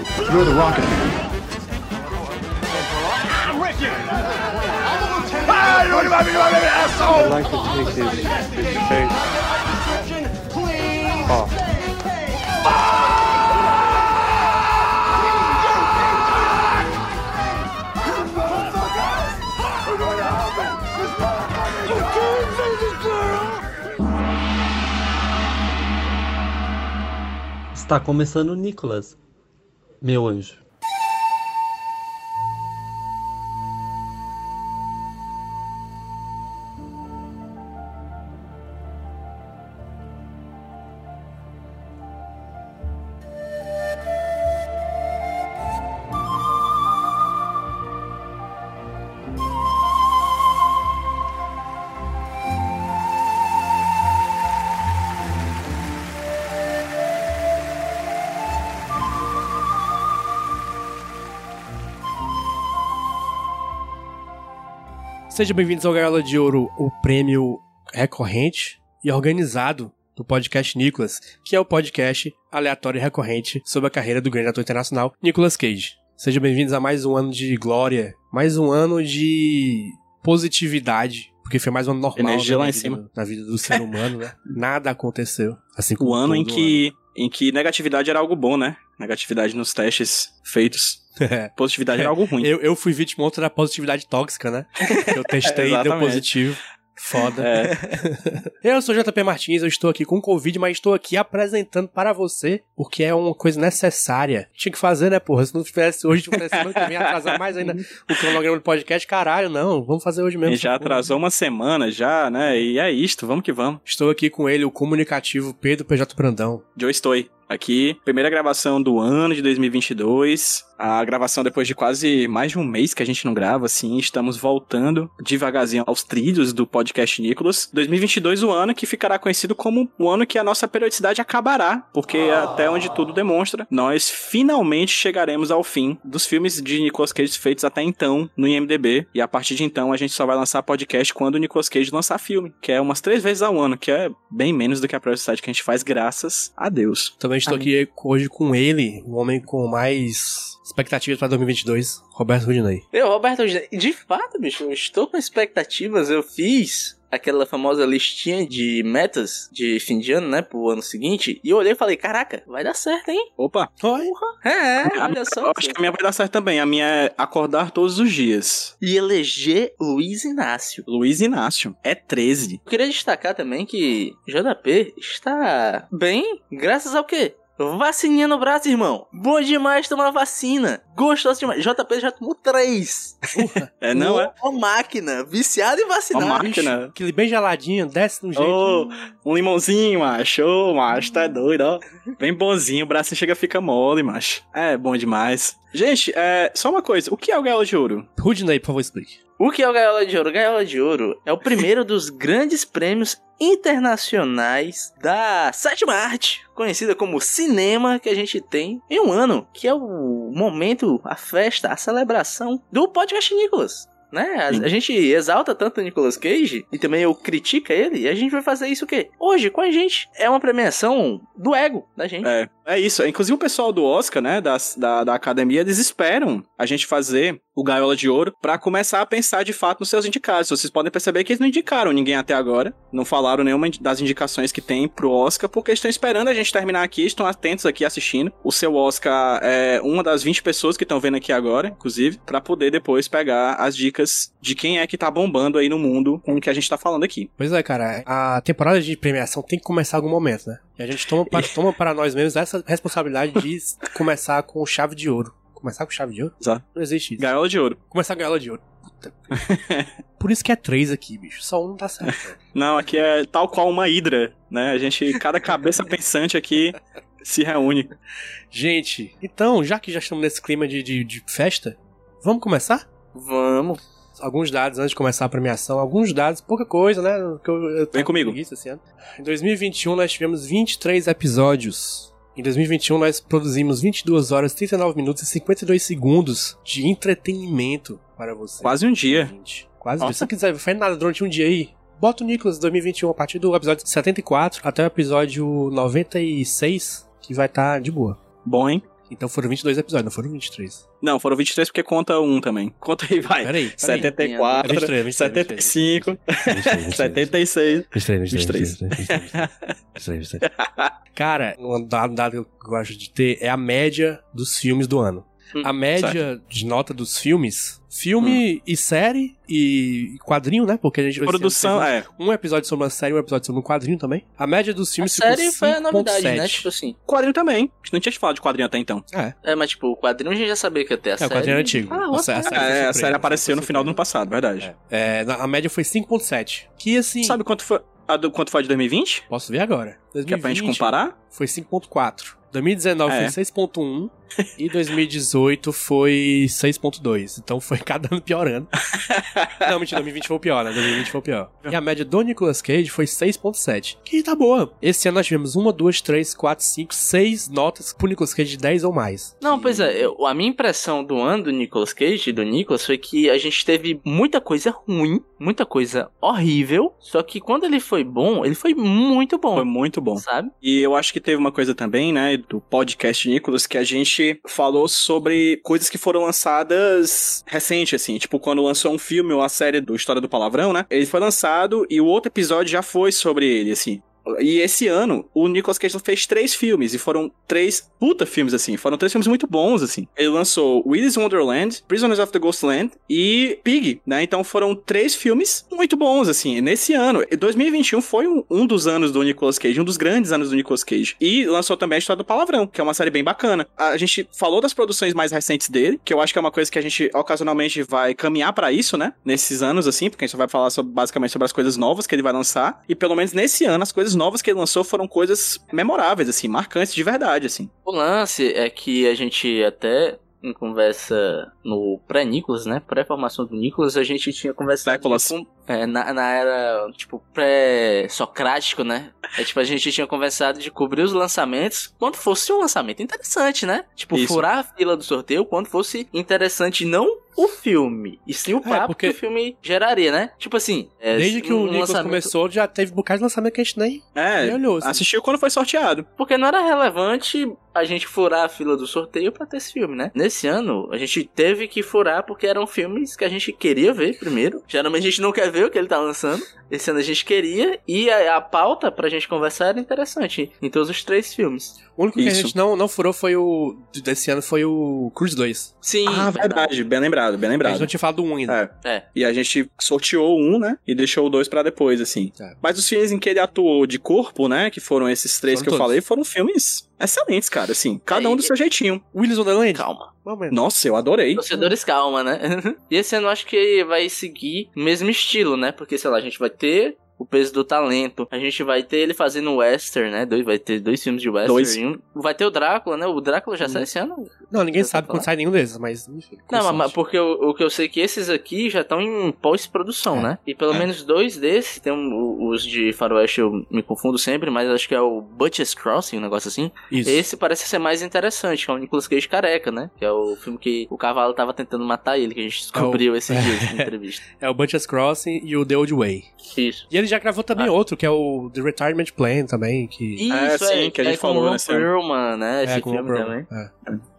You're the Rocket. I'd like to take his face off. Está começando o Nicolas, meu anjo. Sejam bem-vindos ao Gaiola de Ouro, o prêmio recorrente e organizado do podcast Nicolas, que é o podcast aleatório e recorrente sobre a carreira do grande ator internacional Nicolas Cage. Sejam bem-vindos a mais um ano de glória, mais um ano de positividade, porque foi mais um ano normal Energia lá na em vida cima. do- na vida do ser humano, né? Nada aconteceu. Assim como O ano em que, em que negatividade era algo bom, né? Negatividade nos testes feitos. Positividade era algo ruim. Eu, eu fui vítima ontem da positividade tóxica, né? Que eu testei e deu positivo. Foda. É, Eu sou JP Martins, eu estou aqui com Covid, mas estou aqui apresentando para você, porque é uma coisa necessária. Tinha que fazer, né, porra? Se não tivesse hoje, tivesse semana que vem atrasar mais ainda o cronograma do podcast, caralho, não. Vamos fazer hoje mesmo. gente já porra. atrasou uma semana já, né? E é isto, vamos que vamos. Estou aqui com ele, o comunicativo Pedro PJ Brandão. Joe estou aqui. Primeira gravação do ano de 2022. A gravação depois de quase mais de um mês que a gente não grava, assim. Estamos voltando devagarzinho aos trilhos do podcast Nicolas. 2022, o ano que ficará conhecido como o ano que a nossa periodicidade acabará. Porque até onde tudo demonstra, nós finalmente chegaremos ao fim dos filmes de Nicolas Cage feitos até então no IMDB. E a partir de então a gente só vai lançar podcast quando o Nicolas Cage lançar filme. Que é umas três vezes ao ano, que é bem menos do que a periodicidade que a gente faz, graças a Deus. Também estou aqui hoje com ele, o homem com mais expectativas para 2022, Roberto Rudinei. Eu, Roberto, de fato, bicho, eu estou com expectativas. Eu fiz aquela famosa listinha de metas de fim de ano, né, pro ano seguinte, e eu olhei e falei, caraca, vai dar certo, hein? Opa! Oi. É, A olha minha- só. eu acho que a minha vai dar certo também. A minha é acordar todos os dias. E eleger Luiz Inácio. Luiz Inácio. É 13. Eu queria destacar também que JP está bem, graças ao quê? Vacininha no braço, irmão. Bom demais tomar vacina. Gostoso demais. JP já tomou três. É, não é? Uma máquina. Viciado em vacinar. Uma bicho. máquina. Aquele bem geladinho, desce no jeito. Ô, um limãozinho, macho. Ô, macho, tá doido, ó. Bem bonzinho, o braço chega fica mole, macho. É, bom demais. Gente, é, só uma coisa. O que é o Gaiola de Ouro? Rudinei, por favor, explique. O que é o Gaiola de Ouro? Gaiola de Ouro é o primeiro dos grandes prêmios internacionais da sétima arte, conhecida como cinema, que a gente tem em um ano, que é o momento, a festa, a celebração do podcast Nicolas. Né? A, a gente exalta tanto o Nicolas Cage e também eu critica ele, e a gente vai fazer isso o quê? Hoje, com a gente. É uma premiação do ego da gente. É, é isso. Inclusive o pessoal do Oscar, né, da, da, da academia, eles esperam a gente fazer o Gaiola de Ouro pra começar a pensar de fato nos seus indicados. Vocês podem perceber que eles não indicaram ninguém até agora, não falaram nenhuma das indicações que tem pro Oscar, porque estão esperando a gente terminar aqui, estão atentos aqui assistindo. O seu Oscar é uma das 20 pessoas que estão vendo aqui agora, inclusive, pra poder depois pegar as dicas de quem é que tá bombando aí no mundo com o que a gente tá falando aqui. Pois é, cara, a temporada de premiação tem que começar em algum momento, né? E a gente toma para, toma para nós mesmos essa responsabilidade de começar com chave de ouro. Começar com chave de ouro? Exato. Não existe isso. Gaiola de Ouro. Começar com gaiola de ouro. Puta. Por isso que é três aqui, bicho. Só um não tá certo. Não, aqui é tal qual uma hidra, né? A gente, cada cabeça pensante aqui se reúne. Gente, então, já que já estamos nesse clima de, de, de festa, vamos começar? Vamos. Alguns dados antes de começar a premiação. Alguns dados, pouca coisa, né? Que eu, eu Vem comigo. esse ano. Em 2021 nós tivemos 23 episódios. Em 2021 nós produzimos 22 horas, 39 minutos e 52 segundos de entretenimento para você. Quase um dia. Gente, Quase. Nossa. Se você quiser fazer nada durante um dia aí, bota o Nicolas 2021 a partir do episódio 74 até o episódio 96, que vai estar de boa. Bom, hein? Então foram 22 episódios, não foram 23. Não, foram 23 porque conta um também. Conta aí, vai. Peraí, peraí. 74, É 23, 23, 75, 23, 76. 23, 23. 23. Cara, um dado que eu gosto de ter é a média dos filmes do ano. Hum, A média de nota dos filmes, filme e série e quadrinho, né? Porque a gente Produção, teve é. um episódio sobre uma série, um episódio sobre um quadrinho também. A média dos A filmes série foi a novidade, né? 5.7. Tipo assim. Quadrinho também. A gente não tinha te falado de quadrinho até então. É, mas tipo, o quadrinho a gente já sabia que ia ter a É, o série. quadrinho era antigo. Ah, A a né? série É, a série apareceu no final do ano passado, verdade. É, na- a média foi 5.7. Que assim, Sabe quanto foi, a do, quanto foi a de 2020? posso ver agora. Que é pra gente 2020 comparar? Foi 5.4. 2019 É. foi 6.1 e 2018 foi 6.2. Então foi cada ano piorando. Não, mentira, 2020 foi o pior, né? 2020 foi o pior. E a média do Nicolas Cage foi 6.7. Que tá boa. Esse ano nós tivemos 1, 2, 3, 4, 5, 6 notas pro Nicolas Cage de 10 ou mais. Não, pois é, eu- a minha impressão do ano do Nicolas Cage, do Nicolas, foi que a gente teve muita coisa ruim, muita coisa horrível, só que quando ele foi bom, ele foi muito bom, Foi muito bom. sabe? E eu acho que teve uma coisa também, né, do podcast Nicolas, que a gente falou sobre coisas que foram lançadas recente, assim. Tipo, quando lançou um filme ou a série do História do Palavrão, né? Ele foi lançado e o outro episódio já foi sobre ele, assim. E esse ano, o Nicolas Cage fez três filmes, e foram três puta filmes, assim. Foram três filmes muito bons, assim. Ele lançou Willy's Wonderland, Prisoners of the Ghostland e Pig, né? Então foram três filmes muito bons, assim. Nesse ano, E 2021 foi um, um dos anos do Nicolas Cage, um dos grandes anos do Nicolas Cage. E lançou também a História do Palavrão, que é uma série bem bacana. A gente falou das produções mais recentes dele, que eu acho que é uma coisa que a gente ocasionalmente vai caminhar pra isso, né? Nesses anos, assim, porque a gente vai falar sobre- basicamente sobre as coisas novas que ele vai lançar. E pelo menos nesse ano, as coisas novas que ele lançou foram coisas memoráveis, assim, marcantes de verdade, assim. O lance é que a gente até em conversa no pré-Nicolas, né? Pré-formação do Nicolas, a gente tinha conversado Pré-Nicolas. com- é, na, na era, tipo, pré-socrático, né? É tipo, a gente tinha conversado de cobrir os lançamentos quando fosse um lançamento interessante, né? Tipo, Isso. furar a fila do sorteio quando fosse interessante, não o filme, e sim o papo porque- que o filme geraria, né? Tipo assim, é, Desde que o um Nicolas lançamento- começou, já teve um bocado de lançamento que a gente nem, É, nem olhou. assim. assistiu quando foi sorteado. Porque não era relevante a gente furar a fila do sorteio pra ter esse filme, né? Nesse ano, a gente teve que furar porque eram filmes que a gente queria ver primeiro. Geralmente a gente não quer ver o que ele tá lançando. Esse ano a gente queria. E a, a pauta pra gente conversar era interessante em todos os três filmes. O único que a gente não, não furou foi o. Desse ano foi o Cruise 2. Sim. ah, verdade, bem lembrado, bem A gente lembrado. não tinha falado do 1 ainda. É. É. E a gente sorteou um, né? E deixou o dois pra depois, assim. Tá. Mas os filmes em que ele atuou de corpo, né? Que foram esses três Foram que eu todos. falei, foram filmes excelentes, cara. Assim, cada um É, do seu jeitinho. Willis Wonderland? Calma. Nossa, eu adorei. Torcedores, calma, né? e esse ano eu acho que vai seguir o mesmo estilo, né? Porque, sei lá, a gente vai ter o peso do talento. A gente vai ter ele fazendo western, né? Dois, vai ter dois filmes de western. Dois. um- vai ter o Drácula, né? O Drácula já sai esse ano? Não, ninguém Já sabe tá quando sai nenhum desses, mas enfim. Não, mas- porque o, o que eu sei é que esses aqui já estão em pós-produção, É. né? E pelo É. menos dois desses, tem um- o- os de Faroeste eu me confundo sempre, mas acho que é o Butcher's Crossing, um negócio assim. Isso. Esse parece ser mais interessante, que é o Nicolas Cage careca, né? Que é o filme que o cavalo tava tentando matar ele, que a gente descobriu esses dias na entrevista. É o Butcher's Crossing e o The Old Way. Isso. E ele já gravou também Ah. outro, que é o The Retirement Plan também, que... Isso, É, sim, que a gente é com falou o Ron nesse ano. Perlman, né? Esse é, com o filme também. é.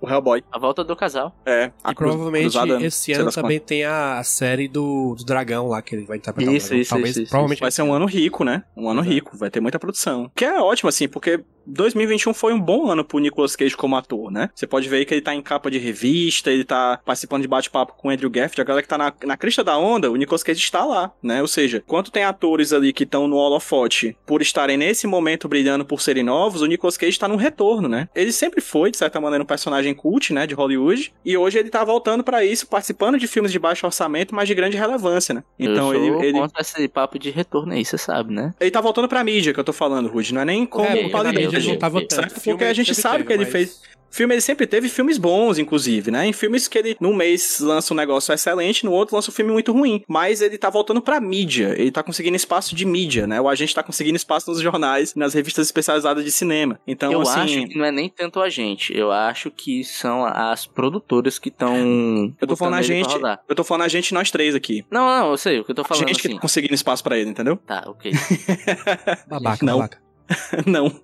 O Hellboy. A volta do casal. É. a E provavelmente cruzada, esse ano também tem a, a série do, do dragão lá, que ele vai interpretar Isso, isso, Talvez, isso, isso, provavelmente Vai ser um ano rico, né? Um ano Exato. rico, vai ter muita produção. Que é ótimo, assim, porque 2021 foi um bom ano pro Nicolas Cage como ator, né? Você pode ver aí que ele tá em capa de revista, ele tá participando de bate-papo com o Andrew Garfield, a galera que tá na, na crista da onda, o Nicolas Cage está lá, né? Ou seja, quanto tem atores ali que estão no holofote por estarem nesse momento brilhando por serem novos, o Nicolas Cage tá num retorno, né? Ele sempre foi, de certa maneira, um personagem cult, né, de Hollywood, e hoje ele tá voltando pra isso, participando de filmes de baixo orçamento, mas de grande relevância, né? Então eu sou ele, ele contra esse papo de retorno aí, você sabe, né? ele tá voltando pra mídia que eu tô falando, Rude. Não é nem como É, qualidade. mídia não tava Certo, tanto. Porque a gente sabe teve, que ele mas- fez. Filme ele sempre teve filmes bons, inclusive, né? Em filmes que ele, num mês, lança um negócio excelente, no outro lança um filme muito ruim. Mas ele tá voltando pra mídia. Ele tá conseguindo espaço de mídia, né? O agente tá conseguindo espaço nos jornais, nas revistas especializadas de cinema. Então, eu assim. acho que não é nem tanto a gente. Eu acho que são as produtoras que estão. Eu tô falando a gente. Eu tô falando a gente, nós três aqui. Não, não, eu sei o que eu tô A falando gente assim. que tá conseguindo espaço pra ele, entendeu? Tá, ok. Babaca, Não. babaca. Não.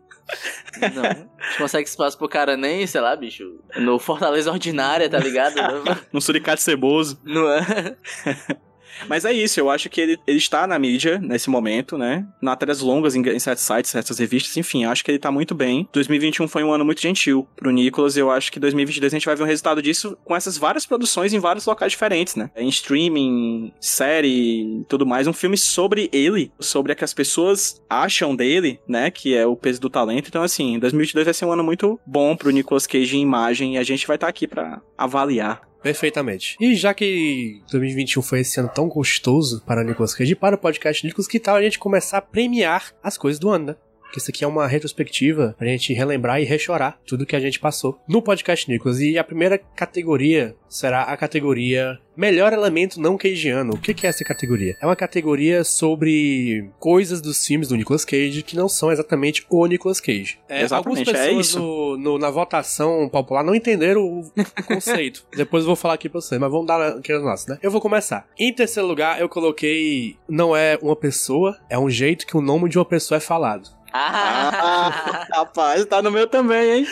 Não. A gente consegue espaço pro cara nem, sei lá, bicho. No Fortaleza Ordinária, tá ligado? Um suricate ceboso. Não é? Mas é isso, eu acho que ele, ele está na mídia nesse momento, né? Matérias longas em, em certos sites, certas revistas, enfim, acho que ele tá muito bem. 2021 foi um ano muito gentil pro Nicolas, eu acho que 2022 a gente vai ver o resultado disso com essas várias produções em vários locais diferentes, né? Em streaming, série, tudo mais. Um filme sobre ele, sobre o que as pessoas acham dele, né? Que é o peso do talento. Então, assim, 2022 vai ser um ano muito bom pro Nicolas Cage em imagem e a gente vai estar tá aqui para avaliar Perfeitamente. E já que 2021 foi esse ano tão gostoso para Nicolas Cage para o podcast Nicolas, que tal a gente começar a premiar as coisas do ano, né? Que isso aqui é uma retrospectiva pra gente relembrar e rechorar tudo que a gente passou no podcast Nicolas. E a primeira categoria será a categoria Melhor Elemento Não Cageano. O que é essa categoria? É uma categoria sobre coisas dos filmes do Nicolas Cage que não são exatamente o Nicolas Cage. É, exatamente, algumas é pessoas isso. no- no- na votação popular não entenderam o conceito. Depois eu vou falar aqui pra vocês, mas vamos dar aqui as nossas, né? Eu vou começar. Em terceiro lugar, eu coloquei não é uma pessoa, é um jeito que o nome de uma pessoa é falado. Ah, rapaz, tá no meu também, hein?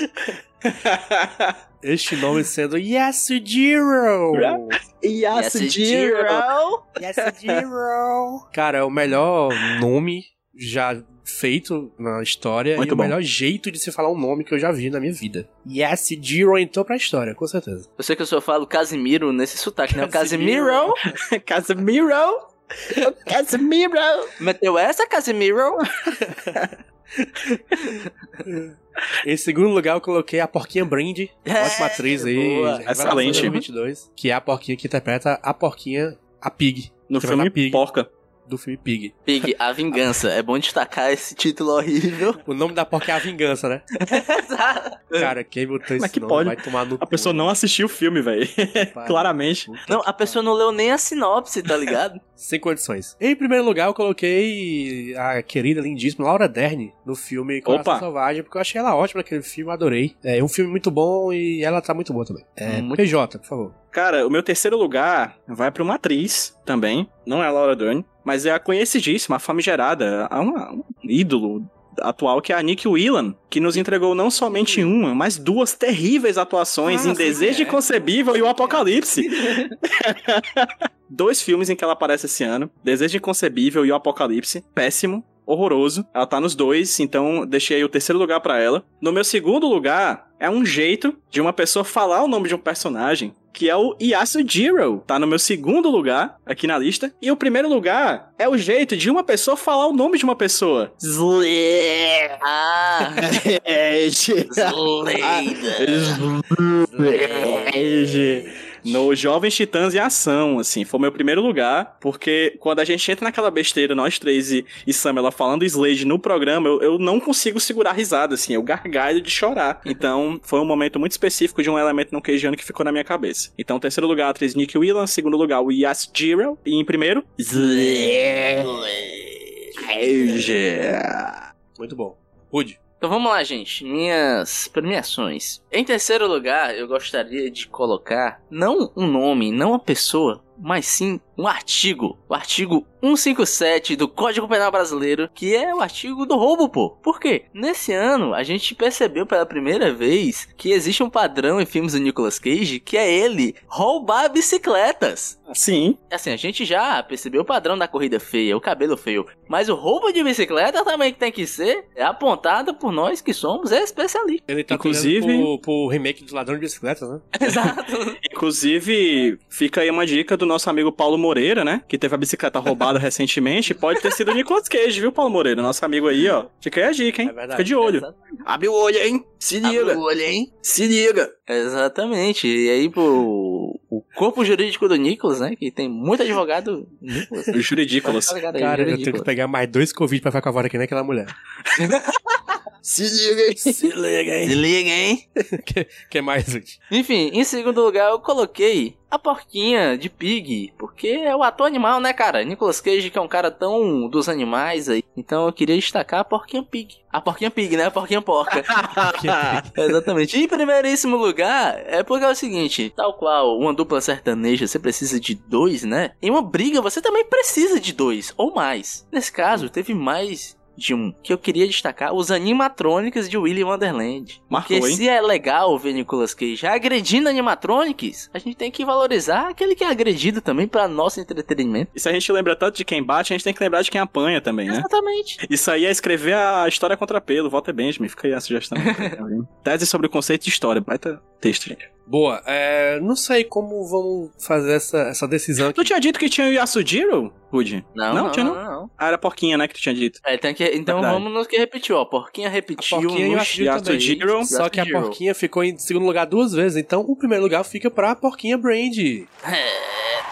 Este nome sendo Yasujiro! Yasujiro. Yasujiro! Cara, é o melhor nome já feito na história Muito e o bom. melhor jeito de se falar um nome que eu já vi na minha vida. Yasujiro entrou pra história, com certeza. Eu sei que eu só falo Casimiro nesse sotaque, né? O Casimiro. Casimiro. Meteu essa, Casimiro? Em segundo lugar, eu coloquei a Porquinha Brandy, É, ótima atriz aí, Excelente. de 2022, que é a Porquinha que interpreta a Porquinha, a Pig, No filme Pig. Porca. Do filme Pig. Pig, a vingança. É bom destacar esse título horrível. O nome da porca é a vingança, né? Cara, quem botou esse Mas que nome pode. vai tomar no A pessoa não assistiu o filme, velho. Claramente. Puta Não, a pessoa não leu nem a sinopse, tá ligado? Sem condições. Em primeiro lugar, eu coloquei a querida, lindíssima Laura Dern no filme Coração Opa. Selvagem, porque eu achei ela ótima naquele filme, adorei. É um filme muito bom e ela tá muito boa também. É, Muito- PJ, por favor. Cara, o meu terceiro lugar vai pra uma atriz também. Não é a Laura Dern, mas é a conhecidíssima, a famigerada, a uma- um ídolo atual que é a Nick Whelan, que nos entregou não somente uma, mas duas terríveis atuações Ah, em Desejo é. Inconcebível e o Apocalipse. Dois filmes em que ela aparece esse ano: Desejo Inconcebível e o Apocalipse. Péssimo. Horroroso. Ela tá nos dois, então deixei aí o terceiro lugar pra ela. No meu segundo lugar, é um jeito de uma pessoa falar o nome de um personagem, que é o Yasujiro. Tá no meu segundo lugar aqui na lista. E o primeiro lugar é o jeito de uma pessoa falar o nome de uma pessoa. Slayer. Ah, Sleida. No Jovens Titãs em Ação, assim, foi o meu primeiro lugar, porque quando a gente entra naquela besteira, nós três e, e Sam, ela falando Slade no programa, eu, eu não consigo segurar a risada, assim, eu gargalho de chorar. Então, foi um momento muito específico de um elemento não queijano que ficou na minha cabeça. Então, terceiro lugar, a atriz Nick Whelan, segundo lugar, o Yasujiro, e em primeiro, Muito bom. Rude. Então vamos lá, gente. Minhas premiações. Em terceiro lugar, eu gostaria de colocar não um nome, não uma pessoa, mas sim um artigo. O artigo 157 do Código Penal Brasileiro, que é o artigo do roubo, pô. Por quê? Nesse ano, a gente percebeu pela primeira vez que existe um padrão em filmes do Nicolas Cage, que é ele roubar bicicletas. Sim, Assim, a gente já percebeu o padrão da corrida feia, o cabelo feio. Mas o roubo de bicicleta também tem que ser apontado por nós que somos especialistas. Ele tá Inclusive- Inclusive... pro, pro remake do Ladrão de Bicicletas, né? Exato. Inclusive, fica aí uma dica do nosso amigo Paulo Moreira, né? Que teve a bicicleta roubada recentemente. Pode ter sido o Nicolas Cage, viu, Paulo Moreira? Nosso amigo aí, ó. Fica aí a dica, hein? É verdade. Fica de olho. Abre o olho, hein? Se Abre liga. o olho, hein? Se liga. Exatamente. E aí, pro o corpo jurídico do Nicolas, né? Que tem muito advogado. Nicolas. Os juridícolas. Cara, eu tenho que pegar mais dois Covid pra ficar com a voz aqui naquela mulher. Se liga, hein? Se liga, Se liga, hein? que, que mais, Rude? Enfim, em segundo lugar eu coloquei a porquinha de Pig, porque é o ator animal, né, cara? Nicolas Cage, que é um cara tão dos animais aí. Então eu queria destacar a porquinha Pig. A porquinha Pig, né? A porquinha porca. Exatamente. E em primeiríssimo lugar, é porque é o seguinte: tal qual uma dupla sertaneja você precisa de dois, né? Em uma briga você também precisa de dois ou mais. Nesse caso, teve mais de um que eu queria destacar, os animatronics de Willy Wonderland. Marcou, Porque hein? se é legal ver Nicolas Cage agredindo animatronics, a gente tem que valorizar aquele que é agredido também pra nosso entretenimento. E se a gente lembra tanto de quem bate, a gente tem que lembrar de quem apanha também, né? Exatamente. Isso aí é escrever a história contra pelo, Walter Benjamin, fica aí a sugestão. Tese sobre o conceito de história, baita texto, gente. Boa, é, não sei como vamos fazer essa, essa decisão aqui. Tu tinha dito que tinha o Yasujiro, Rudy? Não, Não, não, tinha não. não? não. Ah, era porquinha, né, que tu tinha dito. É, tem que, então Verdade. vamos no que repetiu, ó. Porquinha repetiu Porquinha e o no Yasujiro também. Yasujiro. Só que a Yasujiro. porquinha ficou em segundo lugar duas vezes, então o primeiro lugar fica pra porquinha Brand.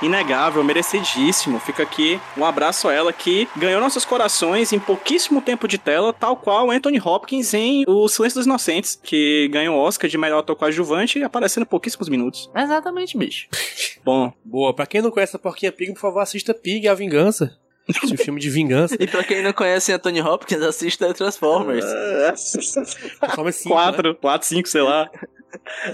Inegável, merecidíssimo. Fica aqui um abraço a ela que ganhou nossos corações em pouquíssimo tempo de tela, tal qual Anthony Hopkins em O Silêncio dos Inocentes, que ganhou o Oscar de melhor ator coadjuvante e aparecendo em pouquíssimos minutos. Exatamente, bicho. Bom, Boa, pra quem não conhece a porquinha Pig, por favor, assista Pig, a Vingança. Esse filme de vingança. E pra quem não conhece Anthony Hopkins, assista Transformers. Transformers 5, né? quatro, quatro, cinco, sei lá.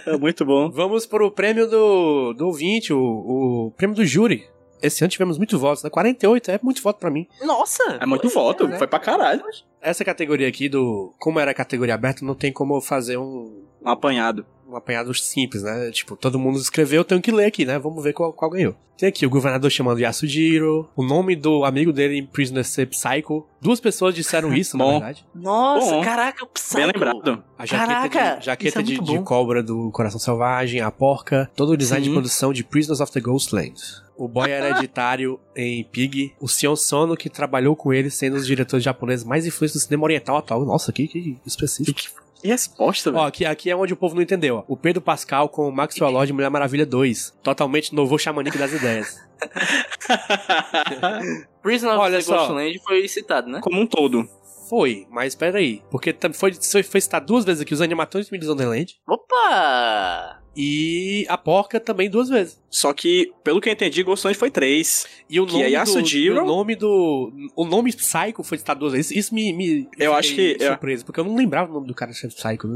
É muito bom. Vamos pro prêmio do, do ouvinte, o, o prêmio do júri. Esse ano tivemos muitos votos, né? 48, é muito voto pra mim. Nossa! É muito voto, né? foi pra caralho. Essa categoria aqui do. Como era a categoria aberta, não tem como eu fazer um, Um apanhado. Um apanhado simples, né? Tipo, todo mundo escreveu, eu tenho que ler aqui, né? Vamos ver qual, qual ganhou. Tem aqui o governador chamando Yasujiro, o nome do amigo dele em Prisoner ser Psycho. Duas pessoas disseram isso, na verdade. Nossa, Bom. caraca, o Psycho. Bem lembrado. A jaqueta, Caraca, de, jaqueta isso é de, muito de bom. cobra do Coração Selvagem, a porca, todo o design Sim. de produção de Prisoners of the Ghostland. O boy hereditário em Pig, o Sion Sono, que trabalhou com ele, sendo os diretores japoneses mais influentes do cinema oriental atual. Nossa, que, que específico. Que resposta, Ó, velho. aqui, aqui é onde o povo não entendeu. Ó. O Pedro Pascal com o Maxwell Lord de Mulher Maravilha 2. Totalmente novo xamanique das ideias. Prisoner of Olha the só. Ghostland foi citado, né? Como um todo. Foi, mas peraí. Porque foi, foi citado duas vezes aqui os animatrônicos de Wonderland. Opa! E a porca também duas vezes. Só que, pelo que eu entendi, Ghost foi três. E o nome é do, e o nome do. O nome Psycho foi citado duas vezes. Isso me. me Eu acho que- eu- surpreso, porque eu não lembrava o nome do cara ser Psycho.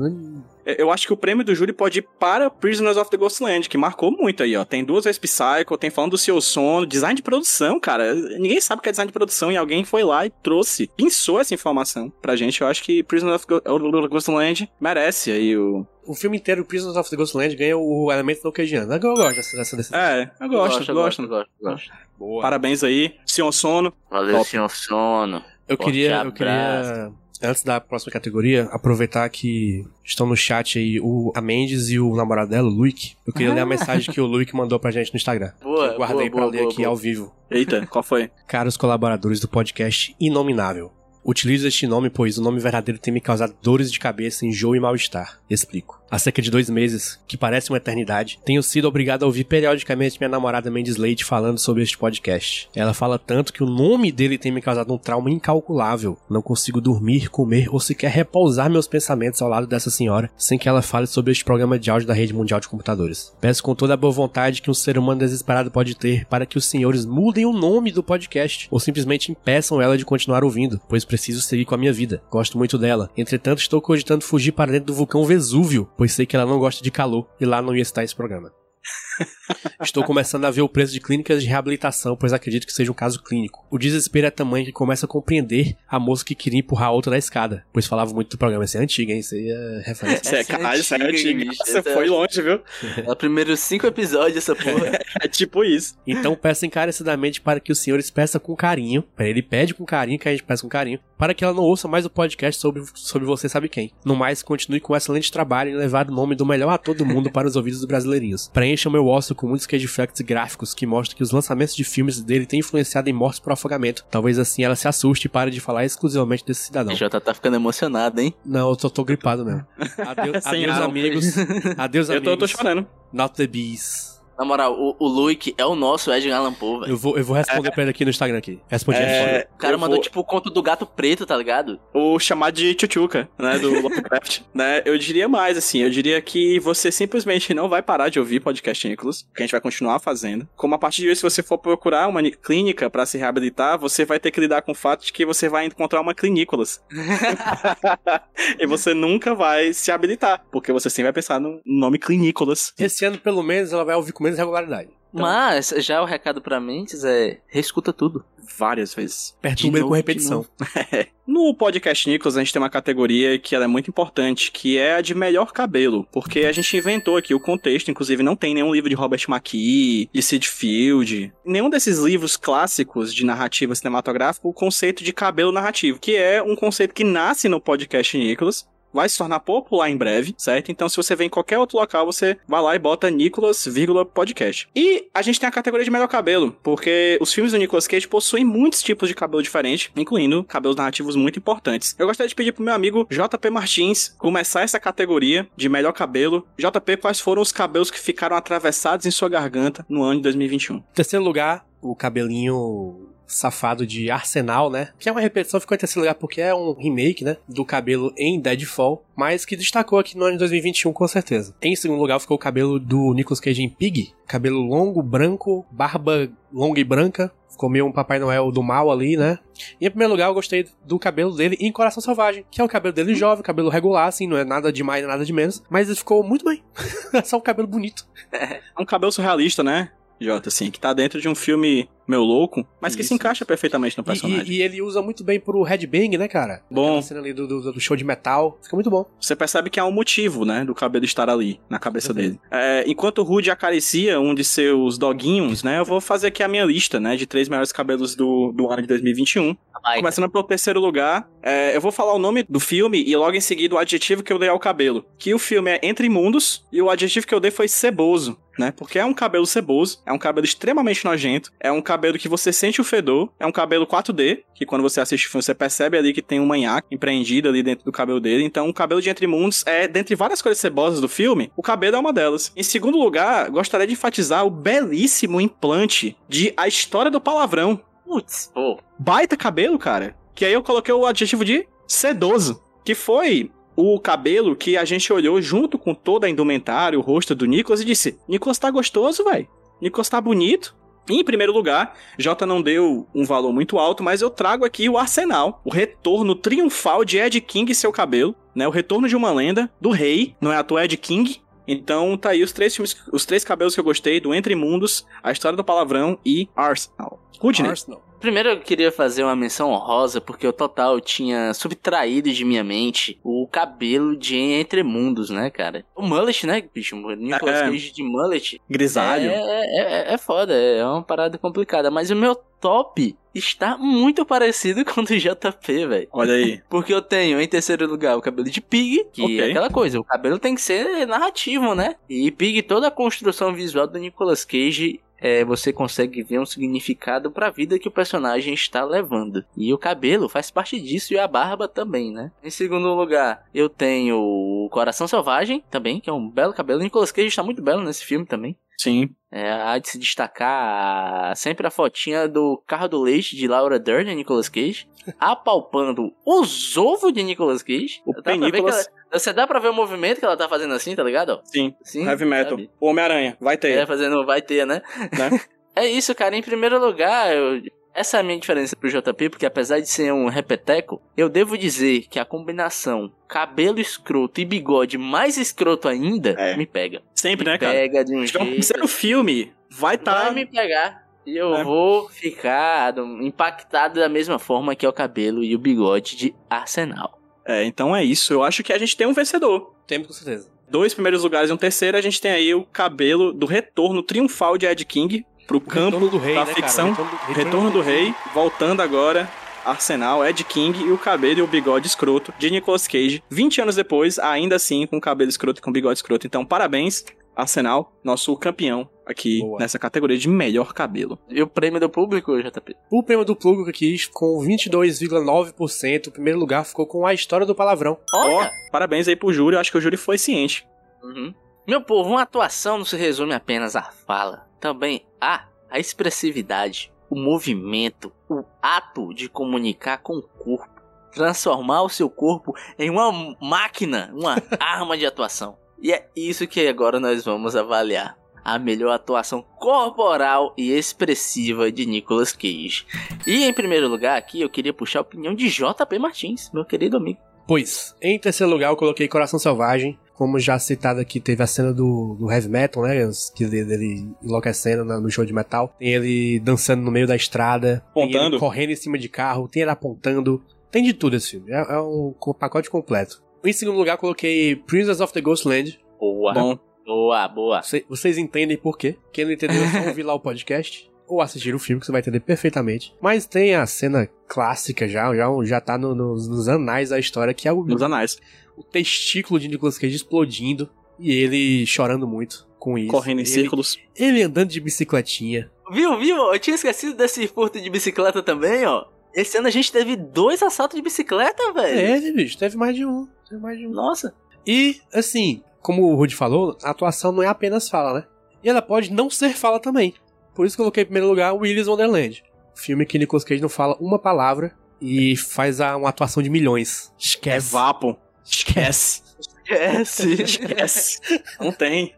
Né? Eu acho que o prêmio do júri pode ir para Prisoners of the Ghostland, que marcou muito aí, ó. Tem duas vezes Psycho, tem falando do seu sono, design de produção, cara. Ninguém sabe o que é design de produção e alguém foi lá e trouxe, pensou essa informação pra gente. Eu acho que Prisoners of the Ghostland merece aí o. O filme inteiro, Prisoners of the Ghostland, ganha o elemento no Cajano. Eu gosto dessa, decisão. É, eu gosto, eu gosto. gosto, gosto, gosto. Boa. Parabéns aí, Sion Sono. Valeu, Top. senhor sono. Eu Forte queria, eu abraço. queria, antes da próxima categoria, aproveitar que estão no chat aí o, a Mendes e o namorado dela, o. Eu queria ler a mensagem que o Luik mandou pra gente no Instagram. Boa, que eu guardei boa, pra boa, ler boa, aqui boa. ao vivo. Eita, qual foi? Caros colaboradores do podcast Inominável. Utilizo este nome pois o nome verdadeiro tem me causado dores de cabeça, enjoo e mal-estar. Explico. Há cerca de dois meses, que parece uma eternidade, tenho sido obrigado a ouvir periodicamente minha namorada Mendes Leite falando sobre este podcast. Ela fala tanto que o nome dele tem me causado um trauma incalculável. Não consigo dormir, comer ou sequer repousar meus pensamentos ao lado dessa senhora sem que ela fale sobre este programa de áudio da rede mundial de computadores. Peço com toda a boa vontade que um ser humano desesperado pode ter para que os senhores mudem o nome do podcast ou simplesmente impeçam ela de continuar ouvindo, pois preciso seguir com a minha vida. Gosto muito dela. Entretanto, estou cogitando fugir para dentro do vulcão Vesúvio, pois sei que ela não gosta de calor e lá não ia estar esse programa. Estou começando a ver o preço de clínicas de reabilitação, pois acredito que seja um caso clínico. O desespero é tamanho que começa a compreender a moça que queria empurrar a outra da escada, pois falava muito do programa. Isso é antigo, hein? Isso aí é referência. Você é, Essa é caralho, você é antiga. Você Essa é- foi longe, viu? É os primeiros cinco episódios essa porra. É tipo isso. Então peço encarecidamente para que os senhores peçam com carinho. Para ele pede com carinho, que a gente peça com carinho. Para que ela não ouça mais o podcast sobre, sobre você sabe quem. No mais, continue com um excelente trabalho em levar o nome do melhor ator do mundo para os ouvidos dos brasileirinhos. Preencha o meu osso com muitos cage facts gráficos que mostram que os lançamentos de filmes dele têm influenciado em mortes por afogamento. Talvez assim ela se assuste e pare de falar exclusivamente desse cidadão. O Jota tá ficando emocionado, hein? Não, eu tô, tô gripado mesmo. Adeus, adeus amigos. Adeus Eu amigos. tô, tô chorando. Not the bees. Na moral, o, o Luke é o nosso Edgar Allan Poe, velho. Eu vou, eu vou responder pra ele aqui no Instagram aqui. Respondi É, é. O cara mandou vou- tipo o conto do gato preto, tá ligado? o chamado de tchutchuca, né, do Lovecraft, né, eu diria mais, assim, eu diria que você simplesmente não vai parar de ouvir podcast Nicholas, que a gente vai continuar fazendo. Como a partir de hoje, se você for procurar uma ni- clínica pra se reabilitar, você vai ter que lidar com o fato de que você vai encontrar uma clinícolas. e você nunca vai se habilitar, porque você sempre vai pensar no nome clinícolas. Esse ano, pelo menos, ela vai ouvir com menos regularidade. Mas já o recado pra mentes é reescuta tudo. Várias vezes. Perturba com repetição. No podcast Nicholas, a gente tem uma categoria que ela é muito importante, que é a de melhor cabelo. Porque a gente inventou aqui o contexto, inclusive não tem nenhum livro de Robert McKee, de Sid Field, nenhum desses livros clássicos de narrativa cinematográfica, o conceito de cabelo narrativo, que é um conceito que nasce no podcast Nicholas, vai se tornar popular em breve, certo? Então, se você vem em qualquer outro local, você vai lá e bota Nicolas, vírgula, podcast. E a gente tem a categoria de melhor cabelo, porque os filmes do Nicolas Cage possuem muitos tipos de cabelo diferentes, incluindo cabelos narrativos muito importantes. Eu gostaria de pedir pro meu amigo JP Martins começar essa categoria de melhor cabelo. JP, quais foram os cabelos que ficaram atravessados em sua garganta no ano de 2021? Em terceiro lugar, o cabelinho safado de Arsenal, né? Que é uma repetição, ficou em terceiro lugar porque é um remake, né? Do cabelo em Deadfall, mas que destacou aqui no ano de 2021 com certeza. Em segundo lugar ficou o cabelo do Nicolas Cage em Pig, cabelo longo, branco, barba longa e branca. Ficou meio um Papai Noel do mal ali, né? E em primeiro lugar, eu gostei do cabelo dele em Coração Selvagem, que é um cabelo dele jovem, cabelo regular, assim, não é nada de mais, nada de menos. Mas ele ficou muito bem. é só um cabelo bonito. É um cabelo surrealista, né? Jota, assim, que tá dentro de um filme meu louco, mas que Isso. se encaixa perfeitamente no E, personagem. e- e ele usa muito bem pro headbang, né, cara? Bom. Aquela cena ali do, do- do show de metal. Fica muito bom. Você percebe que há um motivo, né, do cabelo estar ali, na cabeça Uhum. dele. É, enquanto o Rude acaricia um de seus doguinhos, né, eu vou fazer aqui a minha lista, né, de três melhores cabelos do, do ano de 2021. Vai, Começando pelo terceiro lugar, é, eu vou falar o nome do filme e logo em seguida o adjetivo que eu dei ao cabelo. Que o filme é Entre Mundos e o adjetivo que eu dei foi ceboso, né? Porque é um cabelo ceboso, é um cabelo extremamente nojento, é um cabelo que você sente o fedor, é um cabelo 4D, que quando você assiste o filme você percebe ali que tem um manhaque empreendido ali dentro do cabelo dele. Então o cabelo de Entre Mundos é, dentre várias coisas cebosas do filme, o cabelo é uma delas. Em segundo lugar, gostaria de enfatizar o belíssimo implante de A História do Palavrão, Putz, pô. baita cabelo, cara. Que aí eu coloquei o adjetivo de sedoso, que foi o cabelo que a gente olhou junto com toda a indumentária, o rosto do Nicolas e disse: Nicolas tá gostoso, velho. Nicolas tá bonito. Em primeiro lugar, Jota não deu um valor muito alto, mas eu trago aqui o Arsenal, o retorno triunfal de Ed King e seu cabelo, né? O retorno de uma lenda do rei, não é à toa Ed King. Então tá aí os três filmes, os três cabelos que eu gostei, do Entre Mundos, A História do Palavrão e Arsenal. Rudney, Arsenal. Primeiro eu queria fazer uma menção honrosa, porque o total tinha subtraído de minha mente o cabelo de Entre Mundos, né, cara? O mullet, né, bicho? Nicolas É. Cage de mullet. grisalho. É, é, é, é foda, é uma parada complicada. Mas o meu top está muito parecido com o do JP, velho. Olha aí. Porque eu tenho, em terceiro lugar, o cabelo de Pig, que Ok. é aquela coisa, o cabelo tem que ser narrativo, né? E Pig, toda a construção visual do Nicolas Cage, é, você consegue ver um significado pra vida que o personagem está levando. E o cabelo faz parte disso e a barba também, né? Em segundo lugar, eu tenho o Coração Selvagem, também, que é um belo cabelo. O Nicolas Cage está muito belo nesse filme também. Sim. É, há de se destacar sempre a fotinha do carro do leite de Laura Dern e Nicolas Cage, apalpando os ovos de Nicolas Cage. O Dá ela- Você dá pra ver o movimento que ela tá fazendo assim, tá ligado? Sim. Sim. Heavy metal. Homem-Aranha. Vai ter. É, fazendo, vai ter, né? Né? é isso, cara. Em primeiro lugar, eu- essa é a minha diferença pro JP, porque apesar de ser um repeteco, eu devo dizer que a combinação cabelo escroto e bigode mais escroto ainda É. me pega. Sempre, me né, cara? pega de um Acho que é o jeito. terceiro filme. Vai tá. vai me pegar. E eu É. vou ficar impactado da mesma forma que é o cabelo e o bigode de Arsenal. É, então é isso. Eu acho que a gente tem um vencedor. Temos com certeza. Dois primeiros lugares e um terceiro, a gente tem aí o cabelo do retorno triunfal de Ed King pro campo Retorno do rei, da né, ficção. cara? Retorno do, Retorno do Rei, voltando agora. Arsenal, Ed King e o cabelo e o bigode escroto de Nicolas Cage. 20 anos depois, ainda assim, com cabelo escroto e com bigode escroto. Então, parabéns, Arsenal, nosso campeão aqui Boa. nessa categoria de melhor cabelo. E o prêmio do público, JP? O prêmio do Plugo aqui, com 22,9%, o primeiro lugar ficou com a história do palavrão. Ó, Olha! parabéns aí pro júri, eu acho que o júri foi ciente. Uhum. Meu povo, uma atuação não se resume apenas à fala. Também há a expressividade, o movimento, o ato de comunicar com o corpo. Transformar o seu corpo em uma máquina, uma arma de atuação. E é isso que agora nós vamos avaliar. A melhor atuação corporal e expressiva de Nicolas Cage. E em primeiro lugar aqui eu queria puxar a opinião de JP Martins, meu querido amigo. Pois, em terceiro lugar eu coloquei Coração Selvagem, com como já citado aqui, teve a cena do, do heavy metal, né? os- Que dele, dele enlouquecendo no show de metal. Tem ele dançando no meio da estrada. Tem ele Apontando. correndo em cima de carro. Tem ele apontando. Tem de tudo esse filme. É, é um co- pacote completo. Em segundo lugar, coloquei Princess of the Ghostland. Boa. Bom, Boa, boa. Cê- vocês entendem por quê? Quem não entendeu é só ouvir lá o podcast. Ou assistir o filme que você vai entender perfeitamente. Mas tem a cena clássica já, já, já tá no- nos, nos anais da história, que é o, nos anais. o testículo de Nicolas Cage explodindo e ele chorando muito com isso. Correndo em ele, círculos. Ele andando de bicicletinha. Viu, viu? Eu tinha esquecido desse furto de bicicleta também, ó. Esse ano a gente teve dois assaltos de bicicleta, velho. É, bicho, teve mais de um. Teve mais de um. Nossa. E, assim, como o Rudy falou, a atuação não é apenas fala, né? E ela pode não ser fala também. Por isso que eu coloquei em primeiro lugar Willis Wonderland. Filme que Nicolas Cage não fala uma palavra e faz uma atuação de milhões. É Esquece. vapo. Esquece. Esquece. Esquece. Não tem.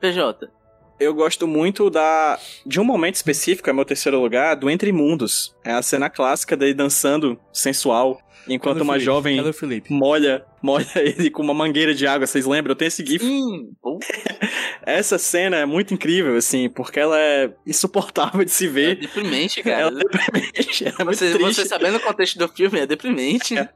PJ. Eu gosto muito da de um momento específico, é meu terceiro lugar, do Entre Mundos. É a cena clássica dele dançando sensual, enquanto Cadê o uma Felipe? jovem o molha, molha ele com uma mangueira de água. Vocês lembram? Eu tenho esse gif. Hum, Essa cena é muito incrível, assim, porque ela é insuportável de se é ver. deprimente, cara. Ela é deprimente, ela é Você, você sabendo o contexto do filme, é deprimente. A-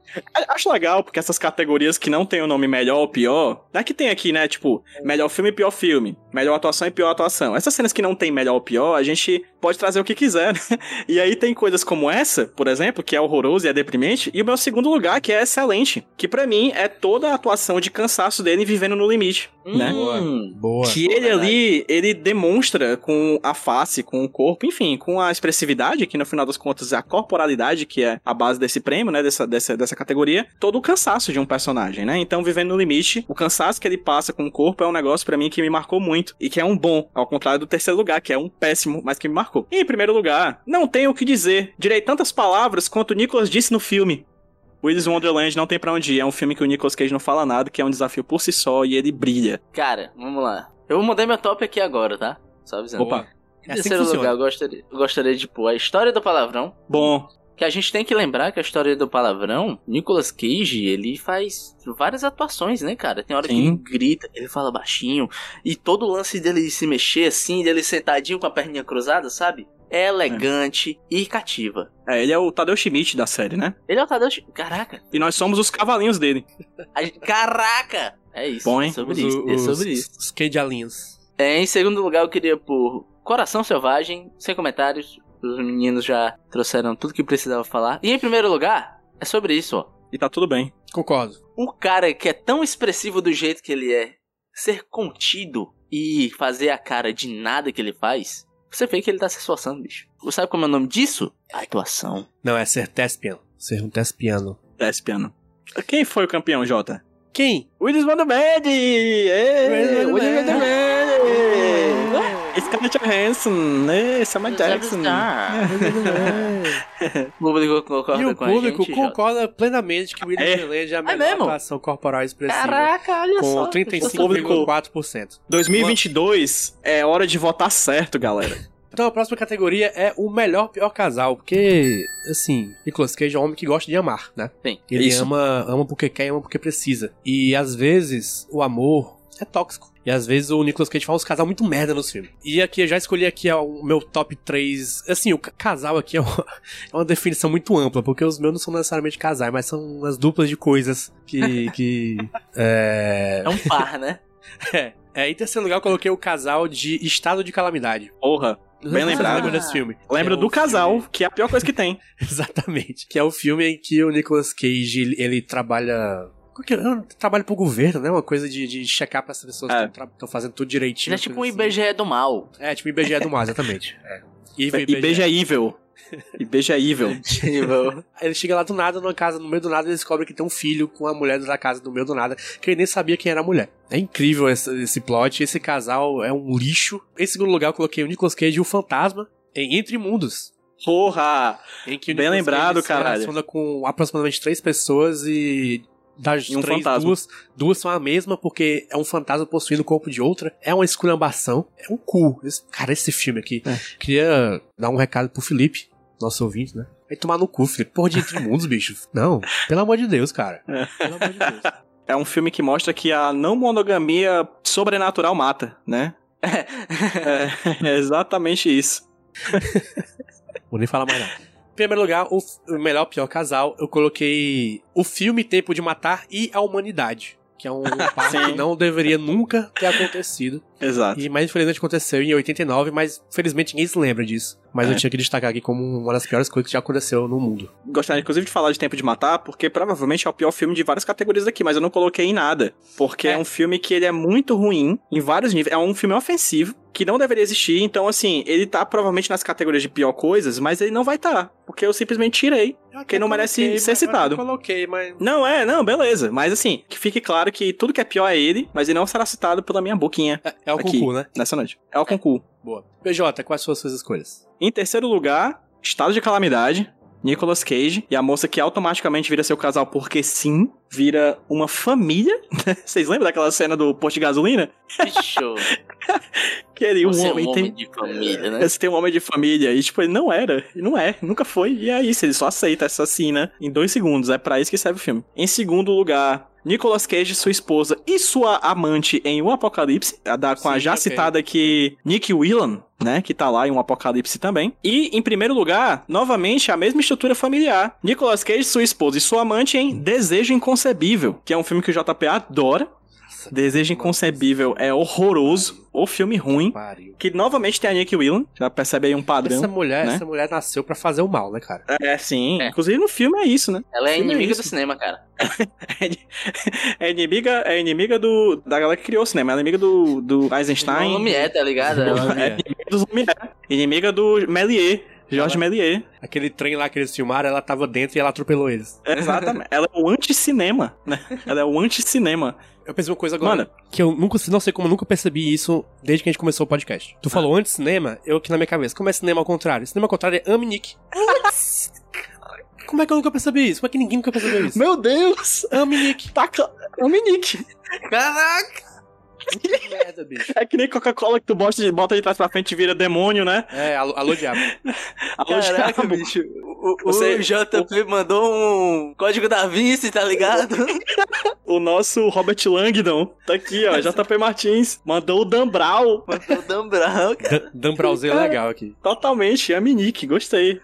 Acho legal, porque essas categorias que não tem o nome melhor ou pior, não é que tem aqui, né? Tipo, melhor filme e pior filme, melhor atuação e pior atuação. Essas cenas que não tem melhor ou pior, a gente pode trazer o que quiser, né? E aí tem coisas como essa, por exemplo, que é horroroso e é deprimente, e o meu segundo lugar, que é excelente, que pra mim é toda a atuação de cansaço dele vivendo no limite, né? Hum, Boa. Que ele ali, ele demonstra com a face, com o corpo, enfim, com a expressividade, que no final das contas é a corporalidade, que é a base desse prêmio, né, dessa, dessa, dessa categoria, todo o cansaço de um personagem, né? Então, vivendo no limite, o cansaço que ele passa com o corpo é um negócio pra mim que me marcou muito e que é um bom, ao contrário do terceiro lugar, que é um péssimo, mas que me marcou. E, em primeiro lugar, não tenho o que dizer. Direi tantas palavras quanto o Nicholas disse no filme. Willis Wonderland não tem pra onde ir. É um filme que o Nicolas Cage não fala nada, que é um desafio por si só e ele brilha. Cara, vamos lá. Eu vou mudar meu top aqui agora, tá? Só avisando. Opa. Em É assim que terceiro lugar, eu gostaria, eu gostaria de pôr a história do palavrão. Bom, Que a gente tem que lembrar que a história do palavrão, Nicolas Cage, ele faz várias atuações, né, cara? Tem hora que Sim. ele grita, ele fala baixinho, e todo o lance dele se mexer assim, dele sentadinho com a perninha cruzada, sabe? É elegante e cativa. É, ele é o Tadeu Schmidt da série, né? Ele é o Tadeu... Chi- Caraca! E nós somos os cavalinhos dele. A gente- Caraca! É isso, hein? é sobre Os- isso, é os- sobre isso. Os Cagealinhos. É, em segundo lugar, eu queria pôr Coração Selvagem, sem comentários. Os meninos já trouxeram tudo que precisava falar. E em primeiro lugar, é sobre isso, ó. E tá tudo bem. Concordo. O cara que é tão expressivo do jeito que ele é, ser contido e fazer a cara de nada que ele faz, você vê que ele tá se esforçando, bicho. Você sabe como é o nome disso? Atuação. Não, é ser tespiano. Ser um tespiano. Despiano. Quem foi o campeão, Jota? Quem? Willis Wonderland! Ê, Willis! Wonderland! Scarlett Johansson! Ê, Samuel Jackson! O público concorda o com público a gente, Jota? concorda plenamente que o William É. Wonderland é a melhor mesmo? atuação corporal expressiva. Caraca, olha com só. 35,4%. 2022 é hora de votar certo, galera. Então a próxima categoria é o melhor pior casal, porque, assim, Nicolas Cage é um homem que gosta de amar, né? Sim. Ele Isso. ama, ama porque quer e ama porque precisa. E às vezes o amor é tóxico. E às vezes o Nicolas Cage faz uns casal muito merda nos filmes. E aqui eu já escolhi aqui o meu top 3. Assim, o ca- casal aqui é uma, é uma definição muito ampla, porque os meus não são necessariamente casais, mas são umas duplas de coisas que. que é, É um par, né? é, é, em terceiro lugar, eu coloquei o casal de Estado de Calamidade. Porra. Bem lembrado. lembra desse filme. Lembra Que é do casal, filme- que é a pior coisa que tem. Exatamente. Que é o filme em que o Nicolas Cage, ele, ele trabalha... Qual que é? Trabalha pro governo, né? Uma coisa de, de checar pra as pessoas É. que estão fazendo tudo direitinho. Ele é tipo um coisa assim. IBGE do mal. É, tipo IBGE do mal, exatamente. É. Evil E beija evil. E beija evil. Ele chega lá do nada, numa casa, no meio do nada, ele descobre que tem um filho com a mulher da casa no meio do nada, que ele nem sabia quem era a mulher. É incrível esse, esse plot, esse casal é um lixo. Em segundo lugar, eu coloquei o Nicolas Cage e o Fantasma em Entre Mundos. Porra! Em que o Bem Nicolas lembrado, Cage se caralho. relaciona com aproximadamente três pessoas e das E um três, fantasma. duas, duas são a mesma porque é um fantasma possuindo o corpo de outra. É uma esculhambação. É um cu. Esse- cara, esse filme aqui. É. Queria dar um recado pro Felipe, nosso ouvinte, né? Vai tomar no cu, Felipe. Porra de Entre Mundos, bicho. Não, pelo amor de Deus, cara. É. Pelo amor de Deus. é um filme que mostra que a não monogamia sobrenatural mata, né? é, é exatamente isso. Vou nem falar mais nada. Em primeiro lugar, o, o melhor pior casal, eu coloquei o filme Tempo de Matar e a Humanidade. Que é um par que não deveria nunca ter acontecido. Exato. E mais infelizmente aconteceu em 89, mas felizmente ninguém se lembra disso. Mas É. eu tinha que destacar aqui como uma das piores coisas que já aconteceu no mundo. Gostaria, inclusive, de falar de Tempo de Matar, porque provavelmente é o pior filme de várias categorias daqui, mas eu não coloquei em nada. Porque é, É. um filme que ele é muito ruim em vários níveis. É um filme ofensivo, que não deveria existir. Então, assim, ele tá provavelmente nas categorias de pior coisas, mas ele não vai tá. Porque eu simplesmente tirei. Quem não merece ser citado. Eu coloquei, mas. Não, é, não, beleza. Mas assim, que fique claro que tudo que é pior é ele, mas ele não será citado pela minha boquinha É, é o Aqui. concurso, né? nessa noite. É o concurso. Boa. PJ, quais foram as suas escolhas? Em terceiro lugar, Estado de Calamidade, Nicolas Cage, e a moça que automaticamente vira seu casal porque sim, vira uma família. Vocês lembram daquela cena do posto de gasolina? Bicho, Que ele, um você é um homem homem tem. de família, né? Você tem um homem de família, e tipo, ele não era, e não é, nunca foi, e é isso, ele só aceita essa cena em dois segundos, é pra isso que serve o filme. Em segundo lugar, Nicolas Cage, sua esposa e sua amante em Um Apocalipse, a da, com a Sim, já ok. citada aqui, Nick Whelan, né, que tá lá em Um Apocalipse também. E, em primeiro lugar, novamente, a mesma estrutura familiar. Nicolas Cage, sua esposa e sua amante em Desejo Inconcebível, que é um filme que o JP adora. Desejo Inconcebível é horroroso, o filme ruim. Pariu. Que novamente tem a Nick Whelan, já percebe aí um padrão. Essa mulher, né? essa mulher nasceu pra fazer o mal, né, cara? É, sim. É. Inclusive no filme é isso, né? Ela é é inimiga isso. do cinema, cara. É inimiga, é inimiga do, da galera que criou o cinema. É inimiga do, do Eisenstein. O nome é, tá ligado? Ela- É inimiga dos Lumière. Inimiga do Méliès. Jorge Méliès. Aquele trem lá que eles filmaram, ela tava dentro e ela atropelou eles. Exatamente. Ela é o anti-cinema, né? Ela é o anti-cinema. Eu pensei uma coisa agora. Mano. Que eu nunca, não sei como eu nunca percebi isso desde que a gente começou o podcast. Tu falou antes cinema, eu aqui na minha cabeça. Como é cinema ao contrário? Cinema ao contrário é Amnick. Como é que eu nunca percebi isso? Como é que ninguém nunca percebeu isso? Meu Deus! Amnick. Taca. É o Minique. Caraca! Que merda, bicho. É que nem Coca-Cola que tu bota de, bota de trás pra frente e vira demônio, né? É, alô, alô diabo. Alô, Caraca, diabo. bicho. O, o, Você- o JP mandou um código da Vinci, tá ligado? O nosso Robert Langdon tá aqui, ó. JP Martins mandou o Dan Brown. mandou o Dan Brown, cara. Dan- Dan Browser legal aqui. Totalmente, é a Minique, gostei.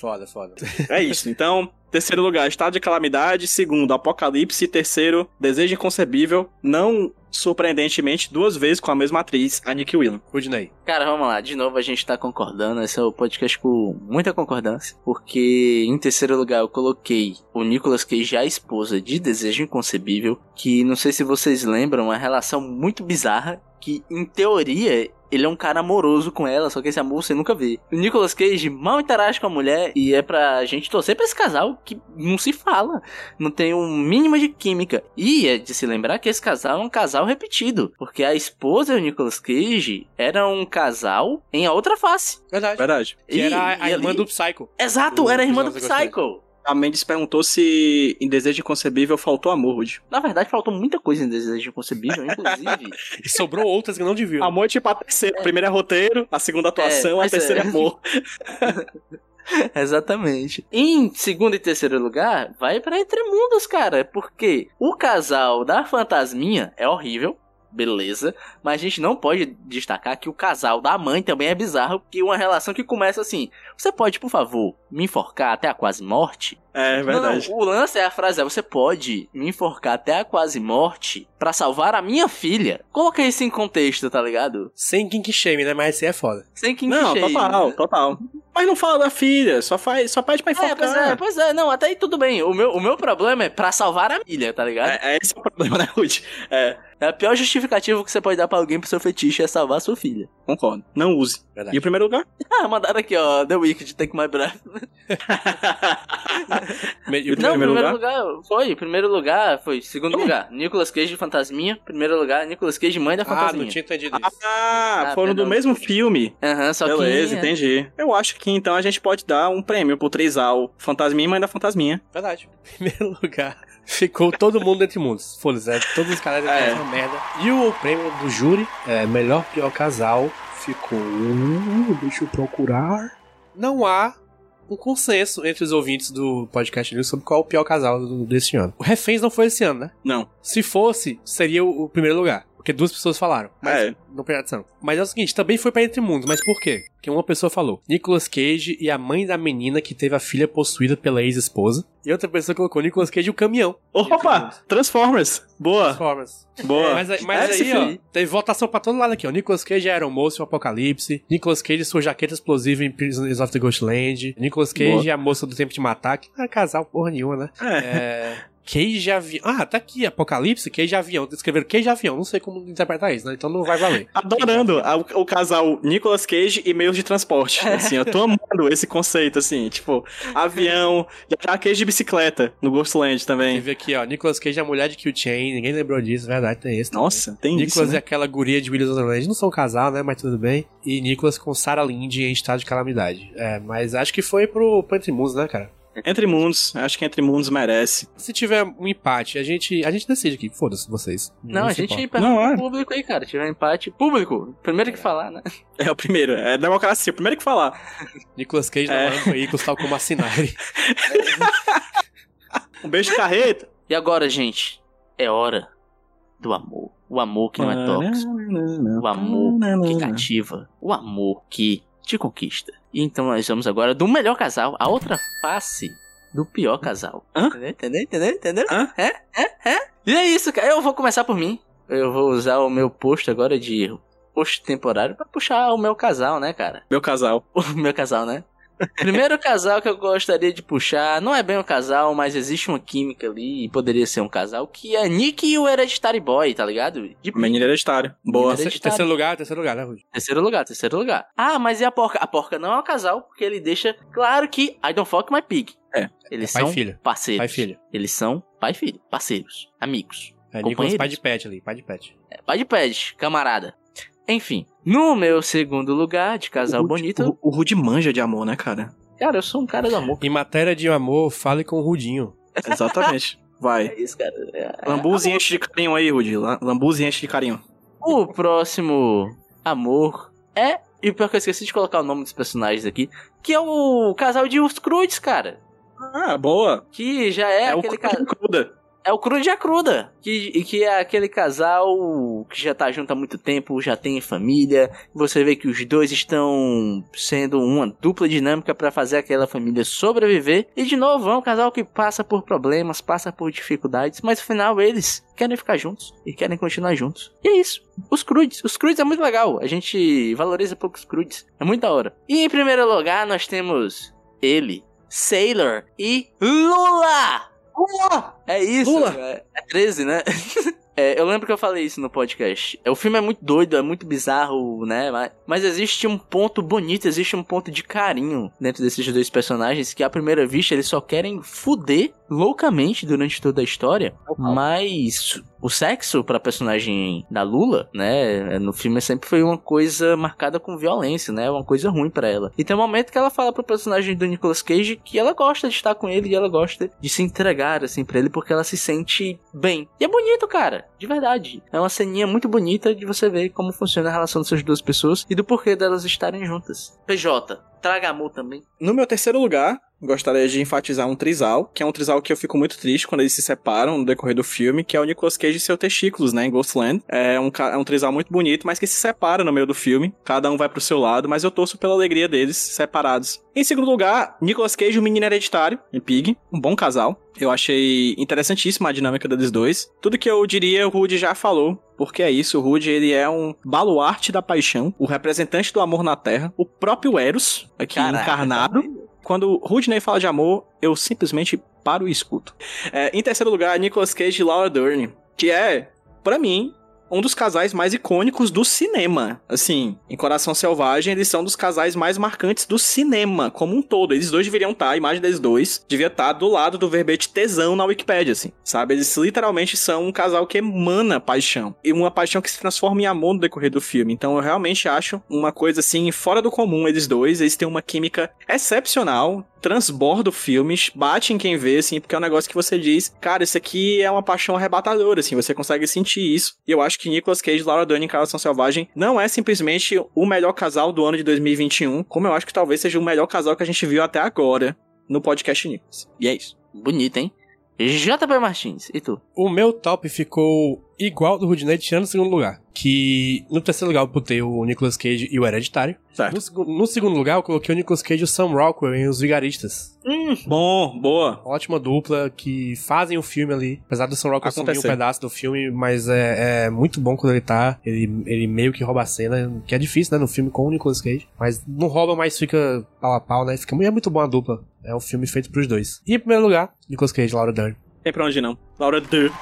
Foda, foda. É isso. Então, terceiro lugar, Estado de Calamidade. Segundo, Apocalipse. Terceiro, Desejo Inconcebível. Não surpreendentemente, duas vezes com a mesma atriz, a Nick Whelan. Rudney. Cara, vamos lá. De novo a gente tá concordando. Esse é o podcast com muita concordância. Porque em terceiro lugar eu coloquei o Nicolas Cage, a esposa de Desejo Inconcebível. Que não sei se vocês lembram, uma relação muito bizarra. Que em teoria ele é um cara amoroso com ela, só que esse amor você nunca vê. O Nicolas Cage mal interage com a mulher e é pra gente torcer pra esse casal que não se fala, não tem um mínimo de química. E é de se lembrar que esse casal é um casal repetido, porque a esposa e o Nicolas Cage eram um casal em a outra face. Verdade. Verdade. Que E- era a, a e irmã ali- do Psycho. Exato, Do era a irmã do que Psycho. A Mendes perguntou se em Desejo Inconcebível faltou amor, Rude. Na verdade, faltou muita coisa em Desejo Inconcebível, inclusive. E sobrou outras que não deviam. Amor é tipo a terceira. A primeira é roteiro, a segunda atuação, a mas terceira é é. amor. Exatamente. Em segundo e terceiro lugar, vai pra Entre Mundos, cara. Porque o casal da Fantasminha é horrível. Beleza, mas a gente não pode destacar que o casal da mãe também é bizarro, porque uma relação que começa assim: Você pode, por favor, me enforcar até a quase morte? É verdade. Não, o lance é a frase: é, Você pode me enforcar até a quase morte pra salvar a minha filha? Coloca isso em contexto, tá ligado? Sem kink shame, né? Mas esse é foda. Sem que Não, total, total. Mas não fala da filha, só faz, só pede pra É, pois é, pois é, não, até aí tudo bem. O meu, o meu problema é pra salvar a filha, tá ligado? É, é esse é o problema, né, Rude? É, É a pior justificativa que você pode dar pra alguém pro seu fetiche é salvar a sua filha. Concordo. Não use. Verdade. E o primeiro lugar? Ah, mandaram aqui, ó, The Wicked, Take My Breath. Me- e o Não, primeiro primeiro lugar? foi. Primeiro lugar foi. Segundo lugar, Nicolas Cage Fantasminha. Primeiro lugar, Nicolas Cage Mãe da Ah, não Fantasminha. tinha entendido isso. Ah, Ah, foram do perdão. mesmo filme. Aham, só Beleza, que. entendi. Eu acho que então a gente pode dar um prêmio pro Trisal Fantasminha e Mãe da Fantasminha. Verdade. Em primeiro lugar, ficou todo mundo entre mundos. Foda-se, é, todos os caras É. é. uma merda. E o prêmio do júri, é, melhor pior casal, ficou. Deixa eu procurar. Não há um consenso entre os ouvintes do podcast News sobre qual é o pior casal desse ano. O Reféns não foi esse ano, né? Não. Se fosse, seria o, o primeiro lugar. Porque duas pessoas falaram. Mas É. não presta atenção. Mas é o seguinte, também foi pra Entre Mundos. Mas por quê? Porque uma pessoa falou. Nicolas Cage e a mãe da menina que teve a filha possuída pela ex-esposa. E outra pessoa colocou Nicolas Cage e o caminhão. Opa! Transformers! Boa! Transformers. Boa! Mas, aí- mas Esse aí, ó, teve votação pra todo lado aqui, ó. Nicolas Cage era o moço e o Apocalipse. Nicolas Cage e sua jaqueta explosiva em Prisoners of the Ghostland. Nicolas Cage Boa. e a moça do Tempo de Matar. Que não é casal porra nenhuma, né? É. É... Cage Avião. Ah, tá aqui, Apocalipse, Cage Avião. Escreveram Cage Avião, não sei como interpretar isso, né? Então não vai valer. Adorando a- o, casal Nicolas Cage e meios de transporte. Assim, eu tô amando esse conceito, assim, tipo, avião, já Cage de bicicleta no Ghostland também. Teve aqui, ó, Nicolas Cage é a mulher de Kill Chain, ninguém lembrou disso, verdade, tem esse. também. Nossa, tem Nicolas isso. e Né? aquela guria de Willis Wonderland não são um casal, né? Mas tudo bem. E Nicolas com Sarah Lynn em estado de calamidade. É, mas acho que foi pro, pro Entre Mundos, né, cara? Entre Mundos, acho que Entre Mundos merece. Se tiver um empate, a gente, a gente decide aqui. Foda-se vocês. Não, a se gente pergunta Não, é. pro público aí, cara. Tiver empate, público. Primeiro que falar, né? É o primeiro, é democracia, o primeiro que falar. Nicolas Cage É. namorando veículos tal como a Sinari. Um beijo carreta. E agora, gente, é hora do amor. O amor que não é tóxico. O amor que cativa. O amor que te conquista. E então nós vamos agora do melhor casal, a outra face do pior casal. Hã? Entendeu? Entendeu? Entendeu? Entendeu? Hã? É? É? É? E é isso, cara. Eu vou começar por mim. Eu vou usar o meu posto agora de posto temporário pra puxar o meu casal, né, cara? Meu casal. O meu casal, né? Primeiro casal que eu gostaria de puxar, não é bem um casal, mas existe uma química ali e poderia ser um casal, que é Nick e o Hereditary Boy, tá ligado? De Menino hereditário. Boa. Menino Terceiro lugar, terceiro lugar, né, Rudy? Terceiro lugar, terceiro lugar. Ah, mas e a porca? A porca não é um casal, porque ele deixa claro que I don't fuck my pig. É. Eles Pai são e filho. parceiros. Pai e filho. Eles são pai e filho, parceiros, amigos. É, Nicolas pai de pet ali, pai de pet. É, pai de pede, camarada. Enfim, no meu segundo lugar de casal O Rude- bonito, O, o Rude manja de amor, né, cara? cara, eu sou um cara do amor. Em matéria de amor, fale com o Rudinho. Exatamente. Vai. É isso, cara. É- Lambuze enche de carinho aí, Rudy. La- Lambuze enche de carinho. O próximo amor é. E pior que eu esqueci de colocar o nome dos personagens aqui. Que é o casal de Os Crudes, cara. Ah, boa. Que já é, É, aquele casal. cruda. É o Crude e a Cruda. Que, e que é aquele casal que já tá junto há muito tempo, já tem família. Você vê que os dois estão sendo uma dupla dinâmica pra fazer aquela família sobreviver. E de novo, é um casal que passa por problemas, passa por dificuldades, mas no final eles querem ficar juntos e querem continuar juntos. E é isso. Os Crudes. Os Crudes é muito legal. A gente valoriza pouco os Crudes. É muito da hora. E em primeiro lugar nós temos ele, Sailor e Lula! Lula! É isso. Lula. É, é 13, né? É, eu lembro que eu falei isso no podcast. É, O filme é muito doido, é muito bizarro, né? Mas, mas existe um ponto bonito, existe um ponto de carinho dentro desses dois personagens que, à primeira vista, eles só querem fuder loucamente durante toda a história. Mas o sexo pra personagem da Lula, né? No filme sempre foi uma coisa marcada com violência, né? Uma coisa ruim pra ela. E tem um momento que ela fala pro personagem do Nicolas Cage que ela gosta de estar com ele e ela gosta de se entregar, assim, pra ele porque ela se sente bem. E é bonito, cara. De verdade. É uma ceninha muito bonita de você ver como funciona a relação dessas duas pessoas e do porquê delas estarem juntas. PJ, traga amor também. No meu terceiro lugar, gostaria de enfatizar um trisal, que é um trisal que eu fico muito triste quando eles se separam no decorrer do filme, que é o Nicolas Cage e seu testículos, né, em Ghostland. É um, é um trisal muito bonito, mas que se separa no meio do filme. Cada um vai pro seu lado, mas eu torço pela alegria deles separados. Em segundo lugar, Nicolas Cage e o menino hereditário, em Pig, um bom casal. Eu achei interessantíssima a dinâmica deles dois. Tudo que eu diria, o Rudy já falou. Porque é isso, o Rudy ele é um baluarte da paixão, o representante do amor na Terra, o próprio Eros, aqui Caraca, encarnado. tá Quando Rudney fala de amor, eu simplesmente paro e escuto. É, em terceiro lugar, Nicolas Cage e Laura Dern, que é, pra mim, um dos casais mais icônicos do cinema. Assim, em Coração Selvagem, eles são dos casais mais marcantes do cinema, como um todo. Eles dois deveriam estar, a imagem deles dois devia estar do lado do verbete tesão na Wikipedia, assim. Sabe? Eles literalmente são um casal que emana paixão. E uma paixão que se transforma em amor no decorrer do filme. Então eu realmente acho uma coisa assim, fora do comum, eles dois. Eles têm uma química excepcional. Transborda o filme, bate em quem vê, assim, porque é um negócio que você diz, cara, isso aqui é uma paixão arrebatadora, assim, você consegue sentir isso. E eu acho que Nicolas Cage e Laura Dern em Carroção Selvagem não é simplesmente o melhor casal do ano de 2021, como eu acho que talvez seja o melhor casal que a gente viu até agora no podcast Nicolas. E é isso. Bonito, hein? JP Martins, e tu? O meu top ficou igual do Rudinei, tirando o segundo lugar. Que no terceiro lugar eu botei o Nicolas Cage e o Hereditário. Certo. No, no segundo lugar eu coloquei o Nicolas Cage e o Sam Rockwell em Os Vigaristas. Hum, Bom, boa. Ótima dupla que fazem o filme ali. Apesar do Sam Rockwell sumir um pedaço do filme, mas é, é muito bom quando ele tá. Ele, ele meio que rouba a cena, que é difícil, né, no filme com o Nicolas Cage. Mas não rouba, mas fica pau a pau, né? Fica, é muito bom a dupla. É um filme feito pros dois. E em primeiro lugar, Nicolas Cage e Laura Dern. Tem pra onde não. Laura Dern,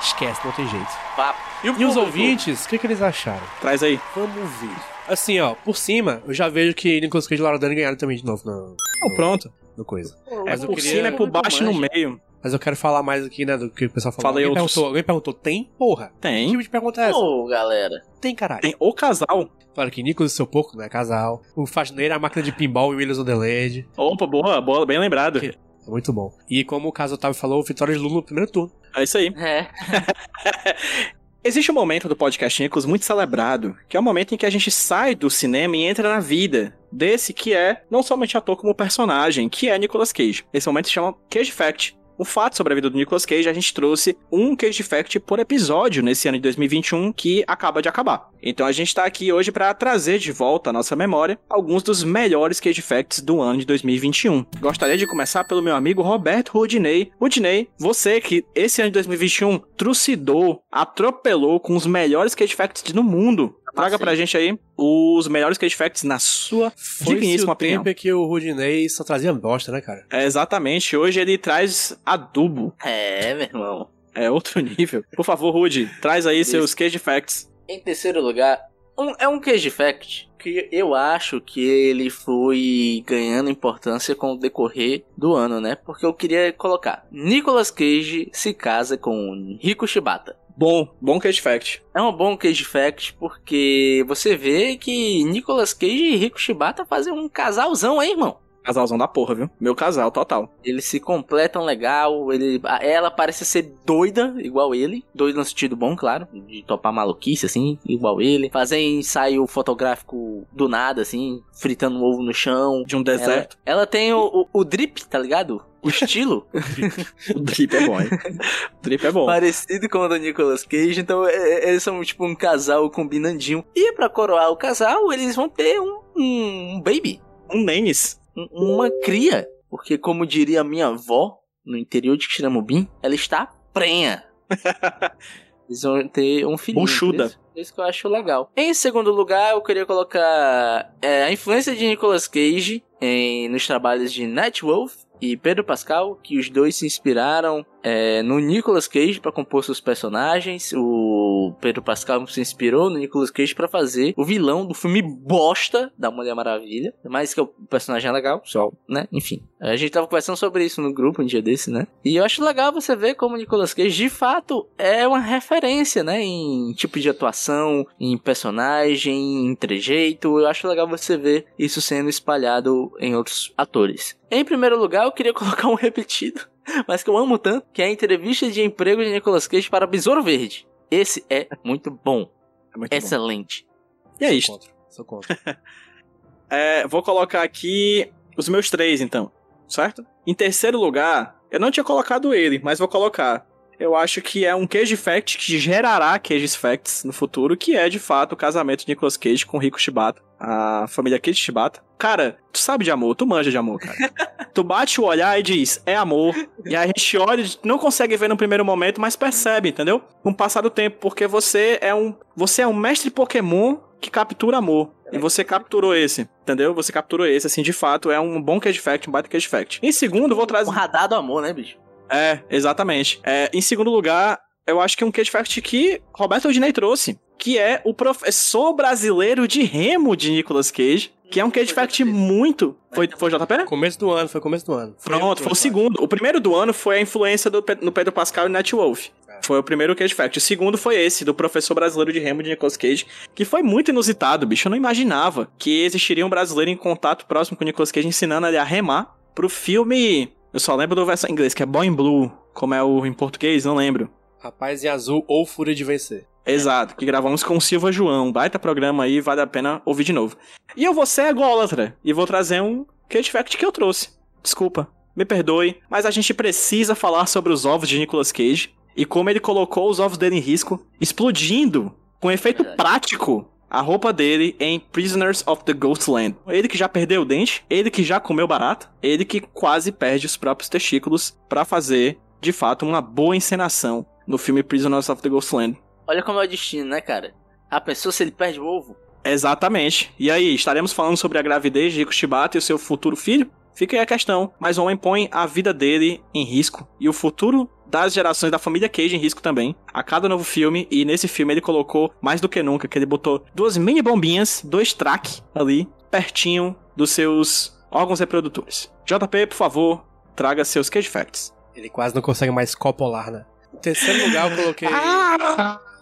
Esquece, não tem jeito. papo. E os público? ouvintes, o que, que eles acharam? traz aí. Vamos ver. Assim, ó, por cima, eu já vejo que Nicolas Cage e Laura Dern ganharam também de novo no, Então, pronto. no coisa. É Mas por queria- cima, é por baixo e no meio. Mas eu quero falar mais aqui, né, do que o pessoal falou. Fala aí alguém, outros. perguntou, alguém perguntou, tem? Porra. Que Tem. tipo de pergunta é essa? Ô, galera. Tem, caralho. Tem o casal. Claro que Nicolas e seu porco, né, casal. O faxineiro, a máquina de pinball e Willis Wonderland. Opa, boa, boa, bem lembrado. Que- É muito bom. E como o caso Otávio falou, vitória de Lula no primeiro turno. É isso aí. É. Existe um momento do podcast Nicolas muito celebrado, que é o momento em que a gente sai do cinema e entra na vida desse que é não somente ator como personagem, que é Nicolas Cage. Esse momento se chama Cage Fact. Um fato sobre a vida do Nicolas Cage, a gente trouxe um Cage Fact por episódio nesse ano de 2021 que acaba de acabar. Então a gente tá aqui hoje para trazer de volta à nossa memória alguns dos melhores Cage Facts do ano de 2021. Gostaria de começar pelo meu amigo Roberto Rudinei. Rudinei, você que esse ano de 2021 trucidou, atropelou com os melhores Cage Facts do mundo. Traga pra gente aí os melhores Cage Facts na sua Foi digníssima o opinião. tempo em que o Rudinei só trazia bosta, né, cara? É, exatamente, hoje ele traz adubo. É, meu irmão. É outro nível. Por favor, Rude, traz aí Isso. seus Cage Facts. Em terceiro lugar, um- é um Cage Fact que eu acho que ele foi ganhando importância com o decorrer do ano, né? Porque eu queria colocar: Nicolas Cage se casa com Rico Shibata. Bom, bom Cage Fact. É um bom Cage Fact porque você vê que Nicolas Cage e Rico Shibata fazem um casalzão aí, irmão. Casalzão da porra, viu? Meu casal, total. Eles se completam legal, ele, ela parece ser doida, igual ele. Doida no sentido bom, claro, de topar maluquice, assim, igual ele. Fazer ensaio fotográfico do nada, assim, fritando um ovo no chão. De um Ela, deserto. ela tem o, o, o drip, tá ligado? O estilo O drip é bom, hein? O drip é bom. parecido com o do Nicolas Cage, então é- é- eles são tipo um casal combinandinho. E pra coroar o casal, eles vão ter um, um, um baby, Um Nenes. Um- uma cria. Porque, como diria a minha avó, no interior de Xiramubim, ela está prenha. Eles vão ter um filhinho. Buchuda. Isso, isso que eu acho legal. Em segundo lugar, eu queria colocar é, a influência de Nicolas Cage em, nos trabalhos de Night Wolf e Pedro Pascal, que os dois se inspiraram é, no Nicolas Cage para compor seus personagens. O Pedro Pascal se inspirou no Nicolas Cage para fazer o vilão do filme bosta da Mulher Maravilha. Mas que o personagem é legal, só, né? Enfim. A gente tava conversando sobre isso no grupo um dia desse, né? E eu acho legal você ver como o Nicolas Cage de fato é uma referência, né? Em tipo de atuação, em personagem, em trejeito. Eu acho legal você ver isso sendo espalhado em outros atores. Em primeiro lugar, eu queria colocar um repetido, mas que eu amo tanto, que é a entrevista de emprego de Nicolas Cage para Besouro Verde. Esse é muito bom, É muito bom. excelente. E é isso. Sou contra. É, vou colocar aqui os meus três, então. Certo? Em terceiro lugar, eu não tinha colocado ele, mas vou colocar. Eu acho que é um Cage Fact que gerará Cage Facts no futuro, que é de fato o casamento de Nicolas Cage com Rico Shibata, a família Cage Shibata. Cara, tu sabe de amor, tu manja de amor, cara. tu bate o olhar e diz, é amor. E aí a gente olha, não consegue ver no primeiro momento, mas percebe, entendeu? Com o passar do tempo, porque você é um, você é um mestre Pokémon que captura amor. E você capturou esse, entendeu? Você capturou esse, assim, de fato, é um bom Cage Fact, um baita Cage Fact. Em segundo, vou trazer... Um radar do amor, né, bicho? É, exatamente. É, em segundo lugar, eu acho que é um Cage Fact que Roberto Odinei trouxe, que é o professor brasileiro de remo de Nicolas Cage, que é um Cage Fact muito... Foi, foi JP? Começo do ano, foi começo do ano. Pronto, foi o segundo. O primeiro do ano foi a influência do, no Pedro Pascal e Net Wolf. Foi o primeiro Cage Fact. O segundo foi esse, do professor brasileiro de remo de Nicolas Cage, que foi muito inusitado, bicho. Eu não imaginava que existiria um brasileiro em contato próximo com o Nicolas Cage ensinando ele a remar. pro filme. Eu só lembro da versão em inglês, que é Boy in Blue. Como é o em português, não lembro. Rapaz em Azul ou Fúria de Vencer. Exato, que gravamos com o Silva João. Baita programa aí, vale a pena ouvir de novo. E eu vou ser ególatra e vou trazer um Cage Fact que eu trouxe. Desculpa, me perdoe, mas a gente precisa falar sobre os ovos de Nicolas Cage e como ele colocou os ovos dele em risco, explodindo com efeito Verdade. prático a roupa dele em Prisoners of the Ghostland. Ele que já perdeu o dente, ele que já comeu barato, ele que quase perde os próprios testículos pra fazer, de fato, uma boa encenação no filme Prisoners of the Ghostland. Olha como é o destino, né, cara? A pessoa, se ele perde o ovo, Exatamente. E aí, estaremos falando sobre a gravidez de Rico Shibata e o seu futuro filho? Fica aí a questão. Mas o homem põe a vida dele em risco e o futuro das gerações da família Cage em risco também. A cada novo filme, e nesse filme ele colocou mais do que nunca, que ele botou duas mini bombinhas, dois track ali, pertinho dos seus órgãos reprodutores. JP, por favor, traga seus Cage Facts. Ele quase não consegue mais copolar, né? Em terceiro lugar eu coloquei.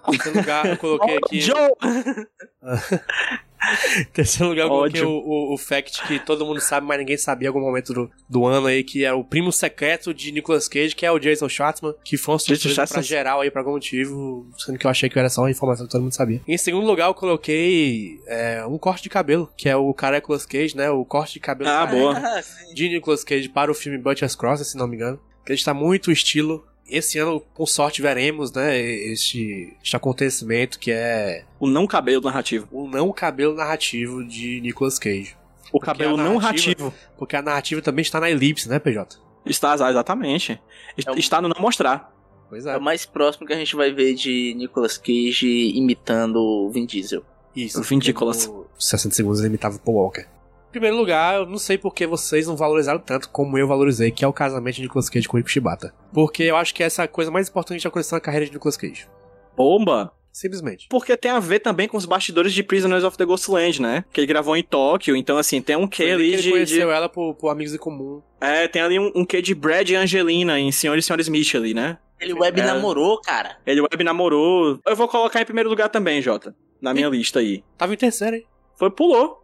Em terceiro lugar eu coloquei aqui. Joe! Em terceiro lugar eu coloquei o, o, o fact que todo mundo sabe, mas ninguém sabia em algum momento do, do ano aí, que é o primo secreto de Nicolas Cage, que é o Jason Schwartzman, que foi uma surpresa Jason pra geral aí por algum motivo, sendo que eu achei que era só uma informação que todo mundo sabia. Em segundo lugar eu coloquei é, um corte de cabelo, que é o cara Nicolas Cage, né? O corte de cabelo Ah, boa. de Nicolas Cage para o filme Butcher's Cross, se não me engano. Que ele está muito estilo. Esse ano, com sorte, veremos, né? Este, este acontecimento que é O não cabelo narrativo. o não cabelo narrativo de Nicolas Cage. O Porque cabelo não narrativo. Porque a narrativa também está na elipse, né, PJ? Está, exatamente. É Está no não mostrar. Pois é é. o mais próximo que a gente vai ver de Nicolas Cage imitando o Vin Diesel. Isso. O Vin Nicolas. no 60 segundos ele imitava o Paul Walker. Em primeiro lugar, eu não sei por que vocês não valorizaram tanto como eu valorizei, que é o casamento de Nicolas Cage com o Rico Shibata. Porque eu acho que essa é a coisa mais importante que aconteceu na carreira de Nicolas Cage. Bomba! Simplesmente. Porque tem a ver também com os bastidores de Prisoners of the Ghostland, né? Que ele gravou em Tóquio, então assim, tem um quê ali que ele de, conheceu de- ela por, por amigos em comum. É, tem ali um, um quê de Brad e Angelina em Senhor e Senhora Smith ali, né? Ele web É. namorou, cara. Ele web namorou. Eu vou colocar em primeiro lugar também, Jota. Na minha lista aí. Tava em terceiro, hein? Foi, pulou.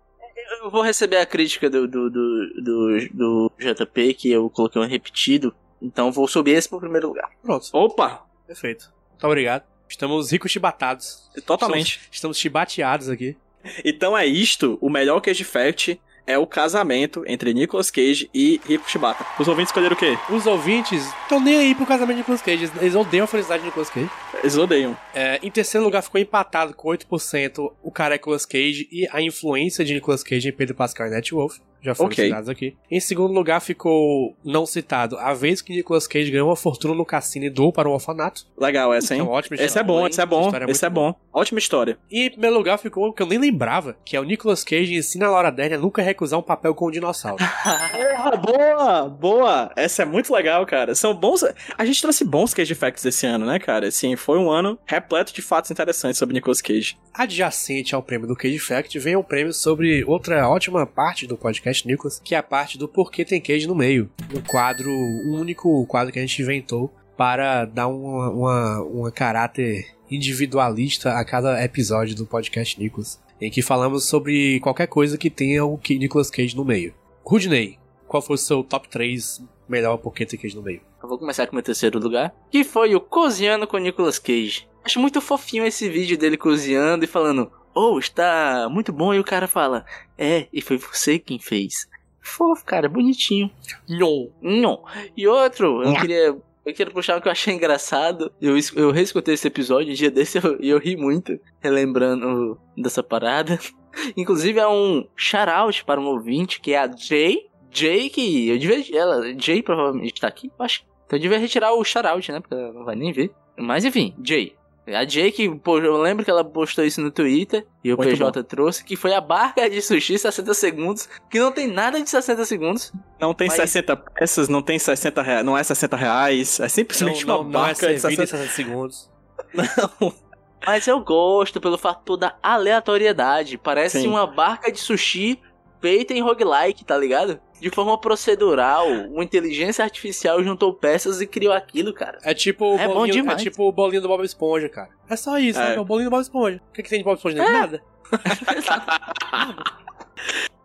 Eu vou receber a crítica do, do, do, do, do JP, que eu coloquei um repetido. Então vou subir esse pro primeiro lugar. Pronto. Opa! Perfeito. Muito obrigado. Estamos ricos chibatados. Totalmente. Estamos, estamos chibateados aqui. Então é isto, o melhor Cage Fact é o casamento entre Nicolas Cage e Rico Shibata. Os ouvintes escolheram o quê? Os ouvintes estão nem aí pro casamento de Nicolas Cage. Eles odeiam a felicidade de Nicolas Cage. Eles odeiam. É, em terceiro lugar ficou empatado com 8% o cara é Nicolas Cage e a influência de Nicolas Cage em Pedro Pascal e Net Wolf. Já foram Ok. citados aqui. Em segundo lugar ficou não citado a vez que Nicolas Cage ganhou uma fortuna no cassino e doou para um orfanato. Legal essa, hein? É ótima Esse é história. bom, esse é bom, História esse é bom. Ótima história. E em primeiro lugar ficou o que eu nem lembrava, que é o Nicolas Cage ensina a Laura Dern a nunca recusar um papel com um dinossauro. Ah, boa, boa. Essa é muito legal, cara. São bons. A gente trouxe bons Cage Facts esse ano, né, cara? Assim, foi um ano repleto de fatos interessantes sobre Nicolas Cage. Adjacente ao prêmio do Cage Fact vem o prêmio sobre outra ótima parte do podcast Nicolas, que é a parte do Porquê Tem Cage no Meio. Um quadro, um único quadro que a gente inventou para dar uma, uma, uma caráter individualista a cada episódio do podcast Nicolas, em que falamos sobre qualquer coisa que tenha o Nicolas Cage no meio. Rudney, qual foi o seu top 3 melhor Porquê Tem Cage no Meio? Eu vou começar com o meu terceiro lugar, que foi o Cozinhando com Nicolas Cage. Acho muito fofinho esse vídeo dele cozinhando e falando, oh, está muito bom, e o cara fala, é, e foi você quem fez. Fofo, cara, bonitinho. Nhon. Nhon. E outro, eu queria. Eu queria puxar o que eu achei engraçado. Eu, eu reescutei esse episódio, um dia desse eu- e eu, ri muito, relembrando dessa parada. Inclusive é um shout-out para um ouvinte, que é a Jay. Jay, que eu devia. Ela, Jay provavelmente tá aqui, eu acho. Então eu devia retirar o shout-out, né? Porque ela não vai nem ver. Mas enfim, Jay. A Jay que, pô, eu lembro que ela postou isso no Twitter e o Muito PJ trouxe, que foi a barca de sushi 60 segundos, que não tem nada de 60 segundos. Não tem Mas- 60 peças, não tem 60 reais, não é 60 reais, é simplesmente Não, uma não, não é barca de servido em 60 60 segundos. Mas eu gosto pelo fator da aleatoriedade. Parece Sim. uma barca de sushi feita em roguelike, tá ligado? De forma procedural, uma inteligência artificial juntou peças e criou aquilo, cara. É tipo o É bom bolinho, é demais. tipo o bolinho do Bob Esponja, cara. É só isso, É. né? É o bolinho do Bob Esponja. O que, que tem de Bob Esponja? É. Nada.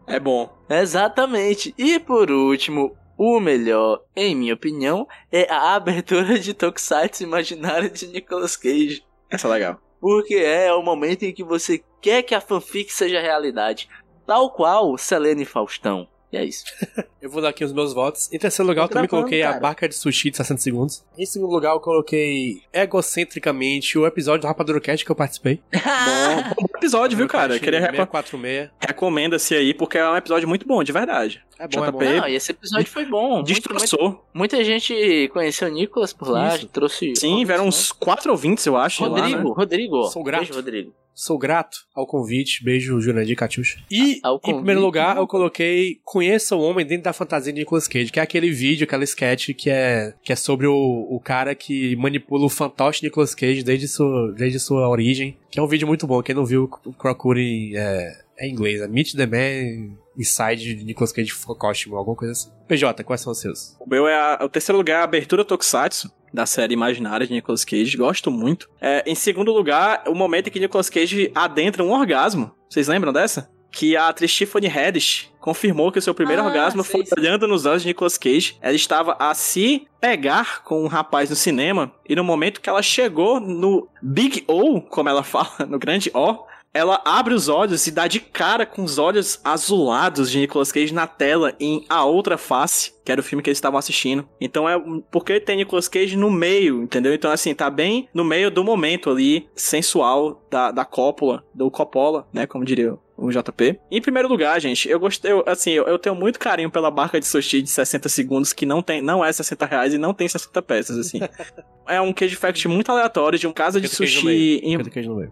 É bom. Exatamente. E por último, o melhor, em minha opinião, é a abertura de Tokusatsu imaginário de Nicolas Cage. Essa é legal. Porque é o momento em que você quer que a fanfic seja realidade. Tal qual Selene Faustão. E é isso. Eu vou dar aqui os meus votos. Em terceiro lugar, eu também gravando, coloquei a cara. barca de sushi de 60 segundos. Em segundo lugar, eu coloquei egocentricamente o episódio do Rapadura Cat que eu participei. Bom, bom episódio, viu, cara? Queria recom- 646. recomenda-se aí, porque é um episódio muito bom, de verdade. É bom, é bom. JP. Não, e esse episódio foi bom. Muito- Destroçou. Muita gente conheceu o Nicolas por lá, trouxe. Sim, vieram uns quatro ouvintes, eu acho. lá, Rodrigo, né? Rodrigo. Sou grato. Beijo, Rodrigo. Sou grato ao convite. Beijo, Jurandir Catiuxa. E, Ao em primeiro lugar, eu coloquei Conheça o Homem Dentro da Fantasia de Nicolas Cage, que é aquele vídeo, aquela sketch que é, que é sobre o, o cara que manipula o fantoche Nicolas Cage desde sua, desde sua origem. Que é um vídeo muito bom. Quem não viu, procure é, é em inglês. É Meet the Man Inside de Nicolas Cage Costume, alguma coisa assim. PJ, quais são os seus? O meu é a- o terceiro lugar, a abertura Tokusatsu, da série Imaginária de Nicolas Cage. Gosto muito. É, em segundo lugar, o momento em que Nicolas Cage adentra um orgasmo. Vocês lembram dessa? Que a atriz Tiffany Haddish confirmou que o seu primeiro Ah, orgasmo foi olhando nos olhos de Nicolas Cage. Ela estava a se pegar com um rapaz no cinema. E no momento que ela chegou no Big O, como ela fala, no grande O, ela abre os olhos e dá de cara com os olhos azulados de Nicolas Cage na tela em A Outra Face, que era o filme que eles estavam assistindo. Então é porque tem Nicolas Cage no meio, entendeu? Então assim, tá bem no meio do momento ali sensual da, da cópula, do Coppola, né, como diria o JP. Em primeiro lugar, gente, eu gostei, eu, assim, eu, eu tenho muito carinho pela barca de sushi de 60 segundos, que não tem, não é 60 reais e não tem 60 peças, assim. é um queijo fact muito aleatório de um casa de sushi em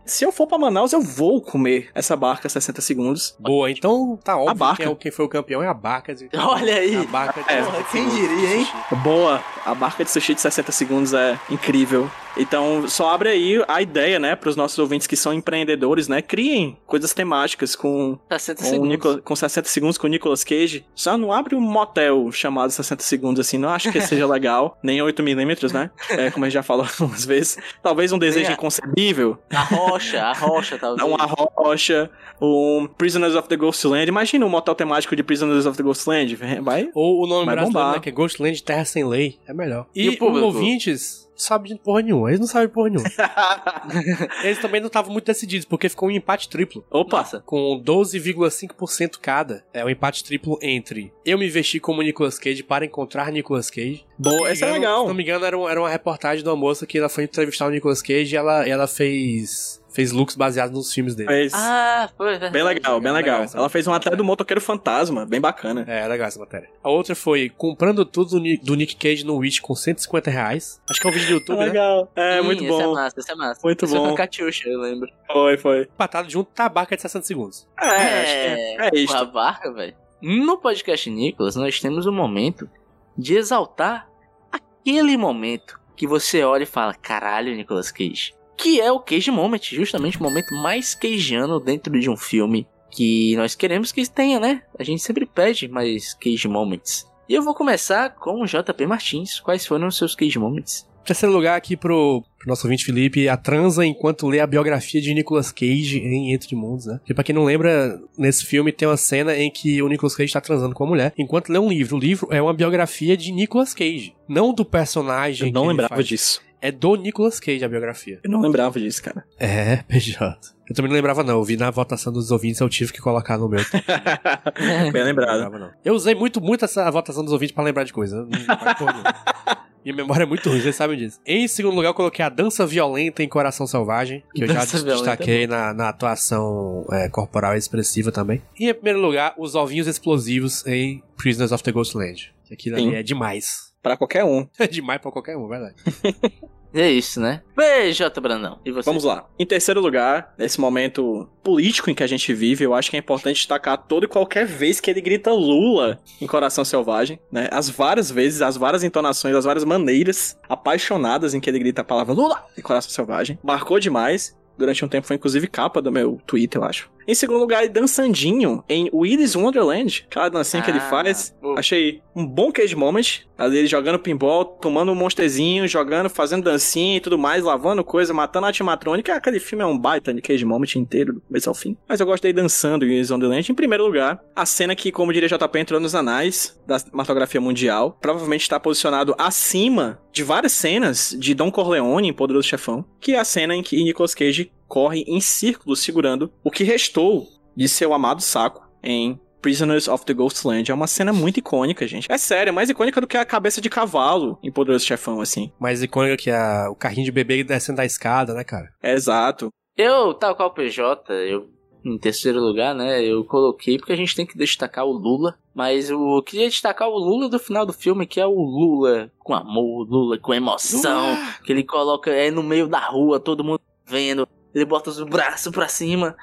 se eu for pra Manaus, eu vou comer essa barca 60 segundos. Boa, então tá óbvio barca. Quem, é o- quem foi o campeão é a barca. de- Olha aí. A barca de É, 60 quem diria, hein? Boa! A barca de sushi de 60 segundos é incrível. Então, só abre aí a ideia, né, pros nossos ouvintes que são empreendedores, né? Criem coisas temáticas com, 60 com, segundos. Nicola- com 60 segundos com o Nicolas Cage. Só não abre um motel chamado 60 segundos assim, não acho que seja legal. Nem 8mm, né? É, como a gente já falou algumas vezes. Talvez um desejo inconcebível. A rocha, a rocha, talvez. Uma rocha, um Prisoners of the Ghostland. Imagina um motel temático de Prisoners of the Ghostland. Vai. Ou o nome Vai brasileiro, né, que é Ghostland Terra Sem Lei. É melhor. E E, o público? os ouvintes sabem de porra nenhuma. Eles não sabem de porra nenhuma. Eles também não estavam muito decididos, porque ficou um empate triplo. Opa! Com 12,5% cada. É um empate triplo entre eu me vesti como Nicolas Cage para encontrar Nicolas Cage. Bom, essa é Se legal. não me engano, era, um- era uma reportagem de uma moça que ela foi entrevistar o Nicolas Cage e ela, ela fez, fez looks baseados nos filmes dele. Mas Ah, foi verdade. bem legal, bem legal legal. Ela fez um até do motoqueiro fantasma, bem bacana. É, é legal essa matéria. A outra foi comprando tudo do Ni- do Nick Cage no Witch com 150 reais. Acho que é um vídeo do YouTube, né? legal. É, Sim, muito Esse é bom. massa, esse é massa. Muito esse Foi bom. com a Catiuxa, eu lembro. Foi, foi. Empatado junto, tabaca de 60 segundos. É, acho que é, é isso. A barca, velho. No podcast Nicolas, nós temos um momento de exaltar aquele momento que você olha e fala: caralho, Nicolas Cage. Que é o Cage Moment, justamente o momento mais cageano dentro de um filme que nós queremos que tenha, né? A gente sempre pede mais Cage Moments. E eu vou começar com o JP Martins. Quais foram os seus Cage Moments? Terceiro lugar aqui pro, pro nosso ouvinte Felipe, a transa enquanto lê a biografia de Nicolas Cage em Entre Mundos, né? Que pra quem não lembra, nesse filme tem uma cena em que o Nicolas Cage tá transando com a mulher enquanto lê um livro. O livro é uma biografia de Nicolas Cage, não do personagem Eu não que ele lembrava faz. disso. É do Nicolas Cage a biografia. Eu não lembrava disso, cara. É, PJ. Eu também não lembrava não, eu vi na votação dos ouvintes, eu tive que colocar no meu. bem Não lembrado. lembrava, não. Eu usei muito, muito essa votação dos ouvintes pra lembrar de coisa. Não. Minha memória é muito ruim, vocês sabem disso. Em segundo lugar, eu coloquei a dança violenta em Coração Selvagem, que eu já Dança é destaquei na, na atuação é, corporal expressiva também. E em primeiro lugar, os ovinhos explosivos em Prisoners of the Ghostland. Que Aquilo ali Sim. é demais. Pra qualquer um. É demais pra qualquer um, verdade. É isso, né? BJ Brandão. E você? Vamos lá. Em terceiro lugar, nesse momento político em que a gente vive, eu acho que é importante destacar toda e qualquer vez que ele grita Lula em Coração Selvagem, né? As várias vezes, as várias entonações, as várias maneiras apaixonadas em que ele grita a palavra Lula em Coração Selvagem. Marcou demais. Durante um tempo foi inclusive capa do meu Twitter, eu acho. Em segundo lugar, dançandinho em Willy's Wonderland. Aquela dancinha que ele Ah, faz. pô. Achei um bom cage moment. Ali ele jogando pinball, tomando um monsterzinho, jogando, fazendo dancinha e tudo mais, lavando coisa, matando a animatrônica. Aquele filme é um baita de cage moment inteiro, do começo ao fim. Mas eu gostei dançando em Willy's Wonderland. Em primeiro lugar, a cena que, como diria JP, entrou nos anais da cinematografia mundial. Provavelmente está posicionado acima de várias cenas de Don Corleone em Poderoso Chefão. Que é a cena em que Nicolas Cage corre em círculos segurando o que restou de seu amado saco em Prisoners of the Ghostland. É uma cena muito icônica, gente. É sério, é mais icônica do que a cabeça de cavalo em Poderoso Chefão, assim. Mais icônica que a, o carrinho de bebê descendo da escada, né, cara? Exato. Eu, tal qual o PJ, eu, em terceiro lugar, né, eu coloquei porque a gente tem que destacar o Lula. Mas eu queria destacar o Lula do final do filme, que é o Lula com amor, Lula com emoção. Que ele coloca é no meio da rua, todo mundo vendo. Ele bota os braços pra cima.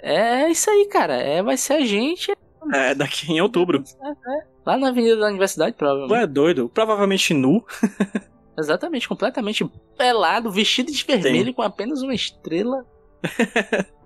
É isso aí, cara. É, vai ser a gente É, daqui em outubro. lá na Avenida da Universidade, provavelmente. é doido. Provavelmente nu. Exatamente, completamente pelado, vestido de vermelho com apenas uma estrela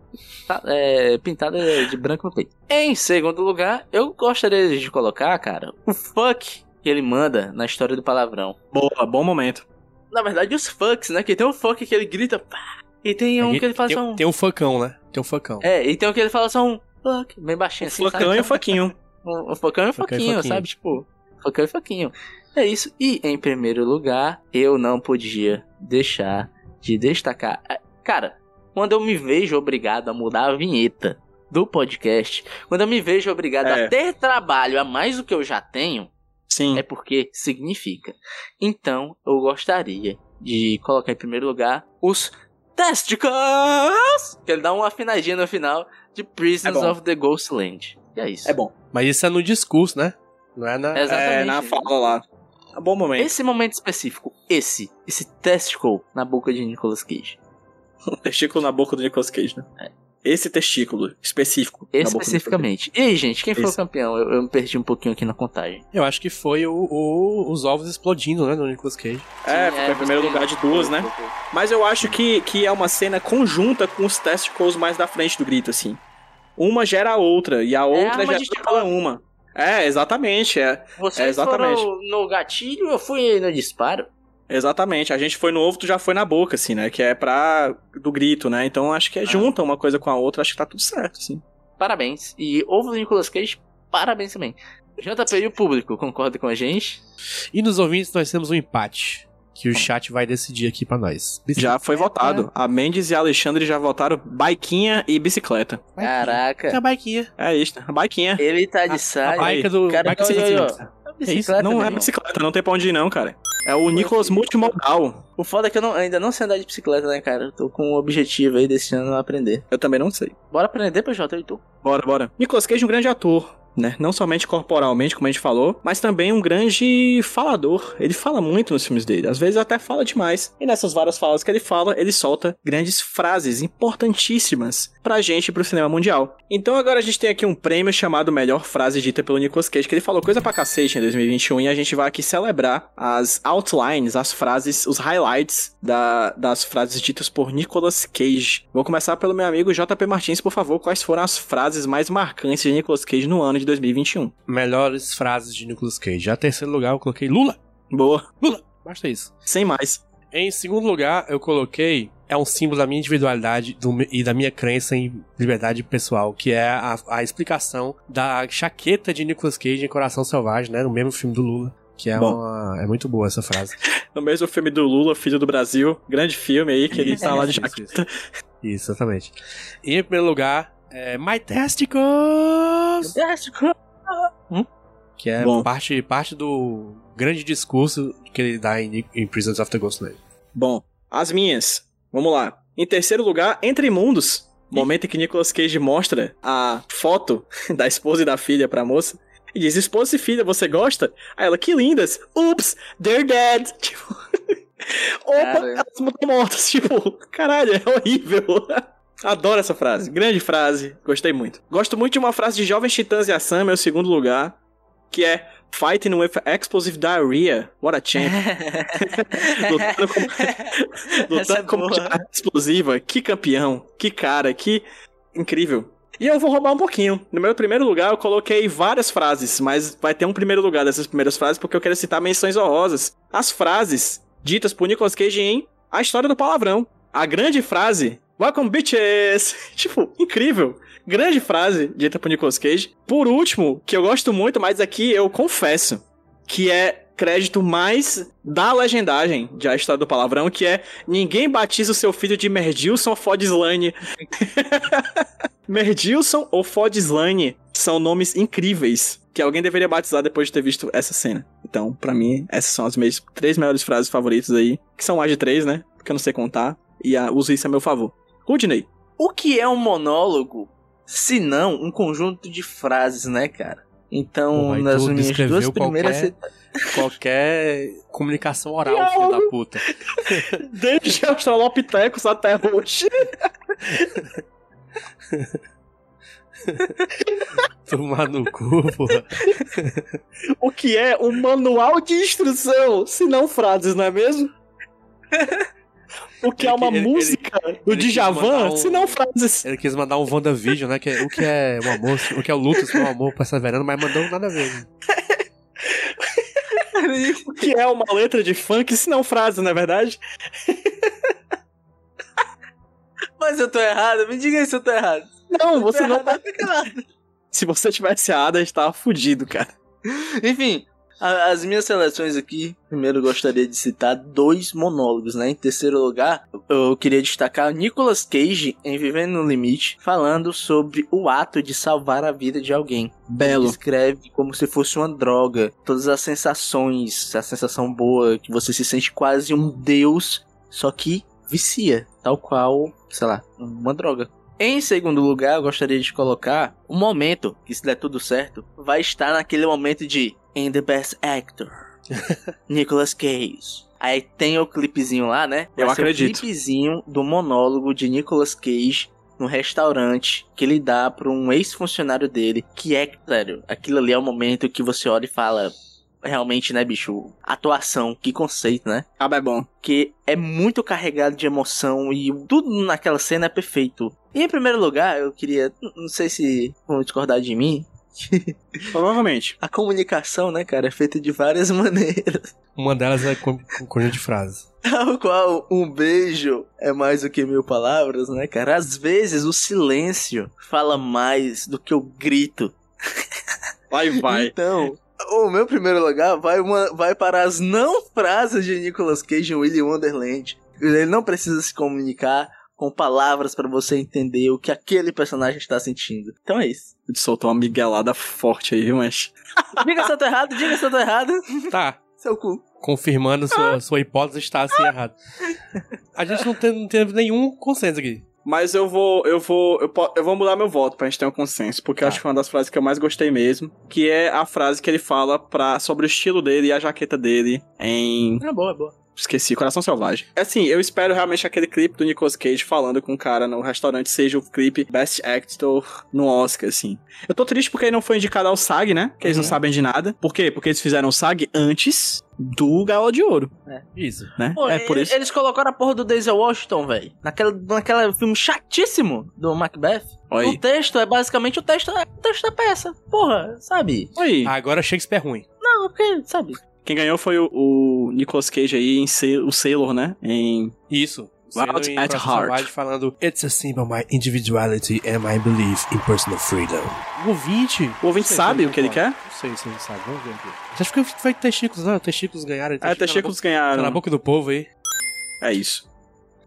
tá, é, pintada de branco no peito. Em segundo lugar, eu gostaria de colocar, cara, o fuck que ele manda na história do palavrão. Boa, bom momento. Na verdade, os fucks, né? Que tem um fuck que ele grita, pá, e tem um Aí que ele fala tem, só um. tem um facão, né? Tem um facão. É, e tem um que ele fala só um fuck, bem baixinho assim. o flocão sabe? e o foquinho. Um, um facão e um Facão e faquinho, faquinho. sabe? Tipo, facão e faquinho. É isso. E em primeiro lugar, eu não podia deixar de destacar. Ah, Cara, quando eu me vejo obrigado a mudar a vinheta do podcast, quando eu me vejo obrigado É. a ter trabalho a mais do que eu já tenho, Sim. é porque significa. Então, eu gostaria de colocar em primeiro lugar os Testicles! Que ele dá uma afinadinha no final de Prisoners É of the Ghostland. E é isso. É bom. Mas isso é no discurso, né? Não é na. Exatamente. É, na fala lá. É um bom momento. Esse momento específico, esse, esse testicle na boca de Nicolas Cage. Um testículo na boca do Nicolas Cage, né? Esse testículo específico. do Especificamente. E aí, gente, quem foi Isso. o campeão? Eu, eu me perdi um pouquinho aqui na contagem. Eu acho que foi o, o- os ovos explodindo, né? No Nicolas Cage. É, Sim, ficou em primeiro você- lugar de duas, né? Mas eu acho que, que é uma cena conjunta com os testicles mais da frente do grito, assim. Uma gera a outra, e a outra arma gera pela uma. É, exatamente, é. Vocês É, exatamente. foram no gatilho eu fui no disparo? Exatamente. A gente foi no ovo, tu já foi na boca, assim, né? Que é pra. do grito, né? Então acho que é Ah. junta uma coisa com a outra, acho que tá tudo certo, assim. Parabéns. E ovo do Nicolas Cage, parabéns também. JP e o público, concorda com a gente? E nos ouvintes nós temos um empate. Que o chat vai decidir aqui pra nós. Já foi votado. A Mendes e a Alexandre já votaram baiquinha e bicicleta. É Caraca. a baiquinha. É isso, a baiquinha. Ele tá de A saia. baica do. cara, baica aí, ó. centímetros. Bicicleta Não é mesmo. bicicleta, não tem pra onde ir, não, cara. É o Nicolas Multimodal. O foda é que eu não- ainda não sei andar de bicicleta, né, cara? Eu tô com um objetivo aí desse ano aprender. Eu também não sei. Bora aprender, PJ, eu e tu. Bora, bora. Nicolas Cage é um grande ator, né? Não somente corporalmente, como a gente falou, mas também um grande falador. Ele fala muito nos filmes dele, às vezes até fala demais. E nessas várias falas que ele fala, ele solta grandes frases importantíssimas pra gente e pro cinema mundial. Então agora a gente tem aqui um prêmio chamado Melhor Frase Dita pelo Nicolas Cage, que ele falou coisa pra cacete em 2021 e a gente vai aqui celebrar as outlines, as frases, os highlights da- das frases ditas por Nicolas Cage. Vou começar pelo meu amigo JP Martins, por favor, quais foram as frases mais marcantes de Nicolas Cage no ano de 2021? Melhores frases de Nicolas Cage. Já em terceiro lugar eu coloquei Lula. Boa, Lula. Basta isso. sem mais. Em segundo lugar, eu coloquei. É um símbolo da minha individualidade do e da minha crença em liberdade pessoal, que é a, a explicação da chaqueta de Nicolas Cage em Coração Selvagem, né? No mesmo filme do Lula. Que é, Bom. uma, é muito boa essa frase. No mesmo filme do Lula, Filho do Brasil, grande filme aí, que ele tá lá de Isso, jaqueta. Isso, exatamente. E em primeiro lugar, é My Testicles! Que é Bom. parte, parte do grande discurso que ele dá em, em Prisons of the Ghostland. Bom, as minhas. Vamos lá. Em terceiro lugar, Entre Mundos. Momento em que Nicolas Cage mostra a foto da esposa e da filha pra moça. E diz, esposa e filha, você gosta? Aí ela, que lindas. Oops, they're dead. Tipo... Opa, elas estão mortas. Tipo, caralho, é horrível. Adoro essa frase. Grande frase. Gostei muito. Gosto muito de uma frase de Jovens Titãs e Assam, meu segundo lugar. Que é... Fighting with explosive diarrhea. What a champ. Lutando com, é lutando com boa. uma explosiva. Que campeão. Que cara. Que incrível. E eu vou roubar um pouquinho. No meu primeiro lugar, eu coloquei várias frases, mas vai ter um primeiro lugar dessas primeiras frases porque eu quero citar menções honrosas. As frases ditas por Nicolas Cage em A História do Palavrão. A grande frase, Welcome bitches! tipo, incrível. Grande frase dita por Nicolas Cage. Por último, que eu gosto muito, mas aqui eu confesso, que é crédito mais da legendagem de A História do Palavrão, que é Ninguém batiza o seu filho de Merdilson Fodslane. Merdilson ou Fodslane são nomes incríveis que alguém deveria batizar depois de ter visto essa cena. Então, pra mim, essas são as minhas três melhores frases favoritas aí, que são mais de três, né? Porque eu não sei contar, e uh, uso isso a meu favor. Rudney. O que é um monólogo, se não um conjunto de frases, né, cara? Então, Pô, nas minhas duas primeiras... qualquer- Qualquer comunicação oral, filho da puta. Desde Australopithecus até hoje. Tomar no cu, porra. O que é um manual de instrução, se não frases, não é mesmo? O que é Ele- uma ele- música do ele quis Djavan, um- se não frases. Ele quis mandar um WandaVision, né? Que é, o que é o amor, o que é o luto, se não é o amor perseverando, mas mandou nada a ver. né? O que é uma letra de funk, se não frases, não é verdade? Mas eu tô errado, me diga aí se eu tô errado. Não, você Tô não errado, tá. lá. Se você tivesse errado, a gente tava fudido, cara. Enfim, a- as minhas seleções aqui, primeiro gostaria de citar dois monólogos, né? Em terceiro lugar, eu queria destacar Nicolas Cage em Vivendo no Limite, falando sobre o ato de salvar a vida de alguém. Belo. Descreve como se fosse uma droga, todas as sensações, a sensação boa, que você se sente quase um deus, só que vicia, tal qual, sei lá, uma droga. Em segundo lugar, eu gostaria de colocar o momento, que se der tudo certo, vai estar naquele momento de In the Best Actor, Nicolas Cage. Aí tem o clipezinho lá, né? Eu Vai acredito. O clipezinho do monólogo de Nicolas Cage no restaurante que ele dá pra um ex-funcionário dele, que é, sério, aquilo ali é o momento que você olha e fala, realmente, né, bicho, atuação, que conceito, né? Ah, é bom. que é muito carregado de emoção e tudo naquela cena é perfeito. E em primeiro lugar, eu queria, não sei se vão discordar de mim, Provavelmente. a comunicação, né, cara, é feita de várias maneiras. Uma delas é com, conjunto de frases. Tal qual um beijo é mais do que mil palavras, né, cara? Às vezes o silêncio fala mais do que o grito. Vai, vai. Então, o meu primeiro lugar vai, uma, vai para as não frases de Nicolas Cage em Willy Wonderland. Ele não precisa se comunicar com palavras para você entender o que aquele personagem está sentindo. Então é isso. Te soltou uma miguelada forte aí, viu, mas. Diga se eu tô errado, diga se eu tô errado. Tá, Seu cu. confirmando sua, sua hipótese está assim errada. A gente não, tem, não teve nenhum consenso aqui. Mas eu vou, eu vou, eu, eu vou mudar meu voto pra gente ter um consenso, porque eu Tá. acho que foi uma das frases que eu mais gostei mesmo, que é a frase que ele fala pra, sobre o estilo dele e a jaqueta dele em É boa, é boa. Esqueci, Coração Selvagem. Assim, eu espero realmente aquele clipe do Nicolas Cage falando com o cara no restaurante seja o clipe Best Actor no Oscar, assim. Eu tô triste porque ele não foi indicado ao SAG, né? Que eles não Uhum. sabem de nada. Por quê? Porque eles fizeram o SAG antes do Gala de Ouro, Isso. né? Pô, é por isso. Eles colocaram a porra do Denzel Washington, velho. Naquela, naquela filme chatíssimo do Macbeth. Olha O texto é basicamente o texto, é o texto da peça. Porra, sabe? Aí. Agora Shakespeare é ruim. Não, porque, sabe? Quem ganhou foi o, o Nicolas Cage aí, em Sa- o Sailor, né? Em Isso. Wild at Heart. Falando It's a symbol of my individuality and my belief in personal freedom. O ouvinte... O ouvinte sei sabe o que ele quer? Não sei se ele sabe. Vamos ver aqui. Você acha que foi testículos? Não, testículos ganharam. Ah, Testículos Tá na ganharam. boca do povo aí. É isso.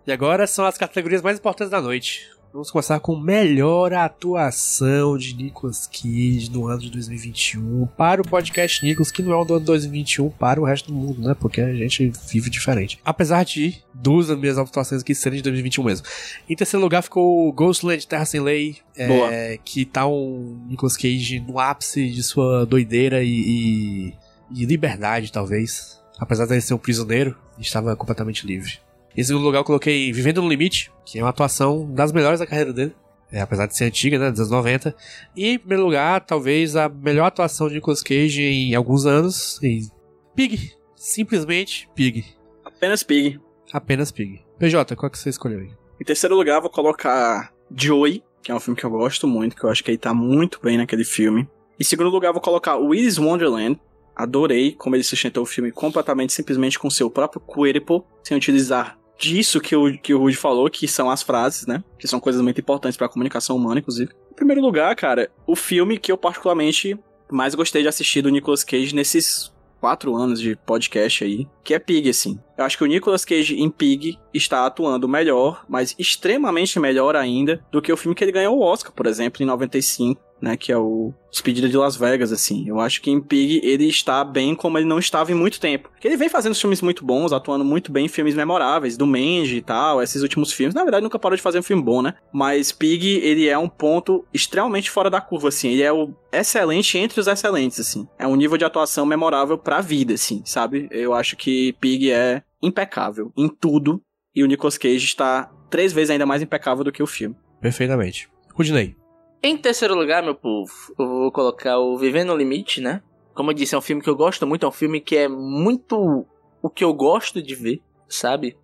E agora são as categorias mais importantes da noite. Vamos começar com melhor atuação de Nicolas Cage no ano de 2021 para o podcast Nicolas, que não é o do ano 2021 para o resto do mundo, né? Porque a gente vive diferente. Apesar de duas das minhas atuações aqui serem de 2021 mesmo. Em terceiro lugar ficou Ghostland Terra Sem Lei, é, Boa. que tá um Nicolas Cage no ápice de sua doideira e, e, e liberdade, talvez. Apesar de ele ser um prisioneiro, estava completamente livre. Em segundo lugar, eu coloquei Vivendo no Limite, que é uma atuação das melhores da carreira dele. É, apesar de ser antiga, né? Dos anos 90. E em primeiro lugar, talvez a melhor atuação de Nicolas Cage em alguns anos. Em Pig. Simplesmente Pig. Apenas Pig. Apenas Pig. PJ, qual que você escolheu aí? Em terceiro lugar, vou colocar Joey, que é um filme que eu gosto muito, que eu acho que ele tá muito bem naquele filme. Em segundo lugar, eu vou colocar Willy's Wonderland. Adorei como ele sustentou o filme completamente, simplesmente com seu próprio corpo, sem utilizar disso que o, que o Rude falou, que são as frases, né? Que são coisas muito importantes para a comunicação humana, inclusive. Em primeiro lugar, cara, o filme que eu particularmente mais gostei de assistir do Nicolas Cage nesses quatro anos de podcast aí, que é Pig, assim. Eu acho que o Nicolas Cage em Pig está atuando melhor, mas extremamente melhor ainda do que o filme que ele ganhou o Oscar, por exemplo, em 95 né, que é o Despedida de Las Vegas, assim. Eu acho que em Pig ele está bem como ele não estava em muito tempo. Ele vem fazendo filmes muito bons, atuando muito bem em filmes memoráveis, do Mandy e tal, esses últimos filmes. Na verdade, nunca parou de fazer um filme bom, né? Mas Pig, ele é um ponto extremamente fora da curva, assim. Ele é o excelente entre os excelentes, assim. É um nível de atuação memorável pra vida, assim, sabe? Eu acho que Pig é impecável em tudo. E o Nicolas Cage está três vezes ainda mais impecável do que o filme. Perfeitamente. Rudinei. Em terceiro lugar, meu povo, eu vou colocar o Vivendo no Limite, né? Como eu disse, é um filme que eu gosto muito, é um filme que é muito o que eu gosto de ver, sabe?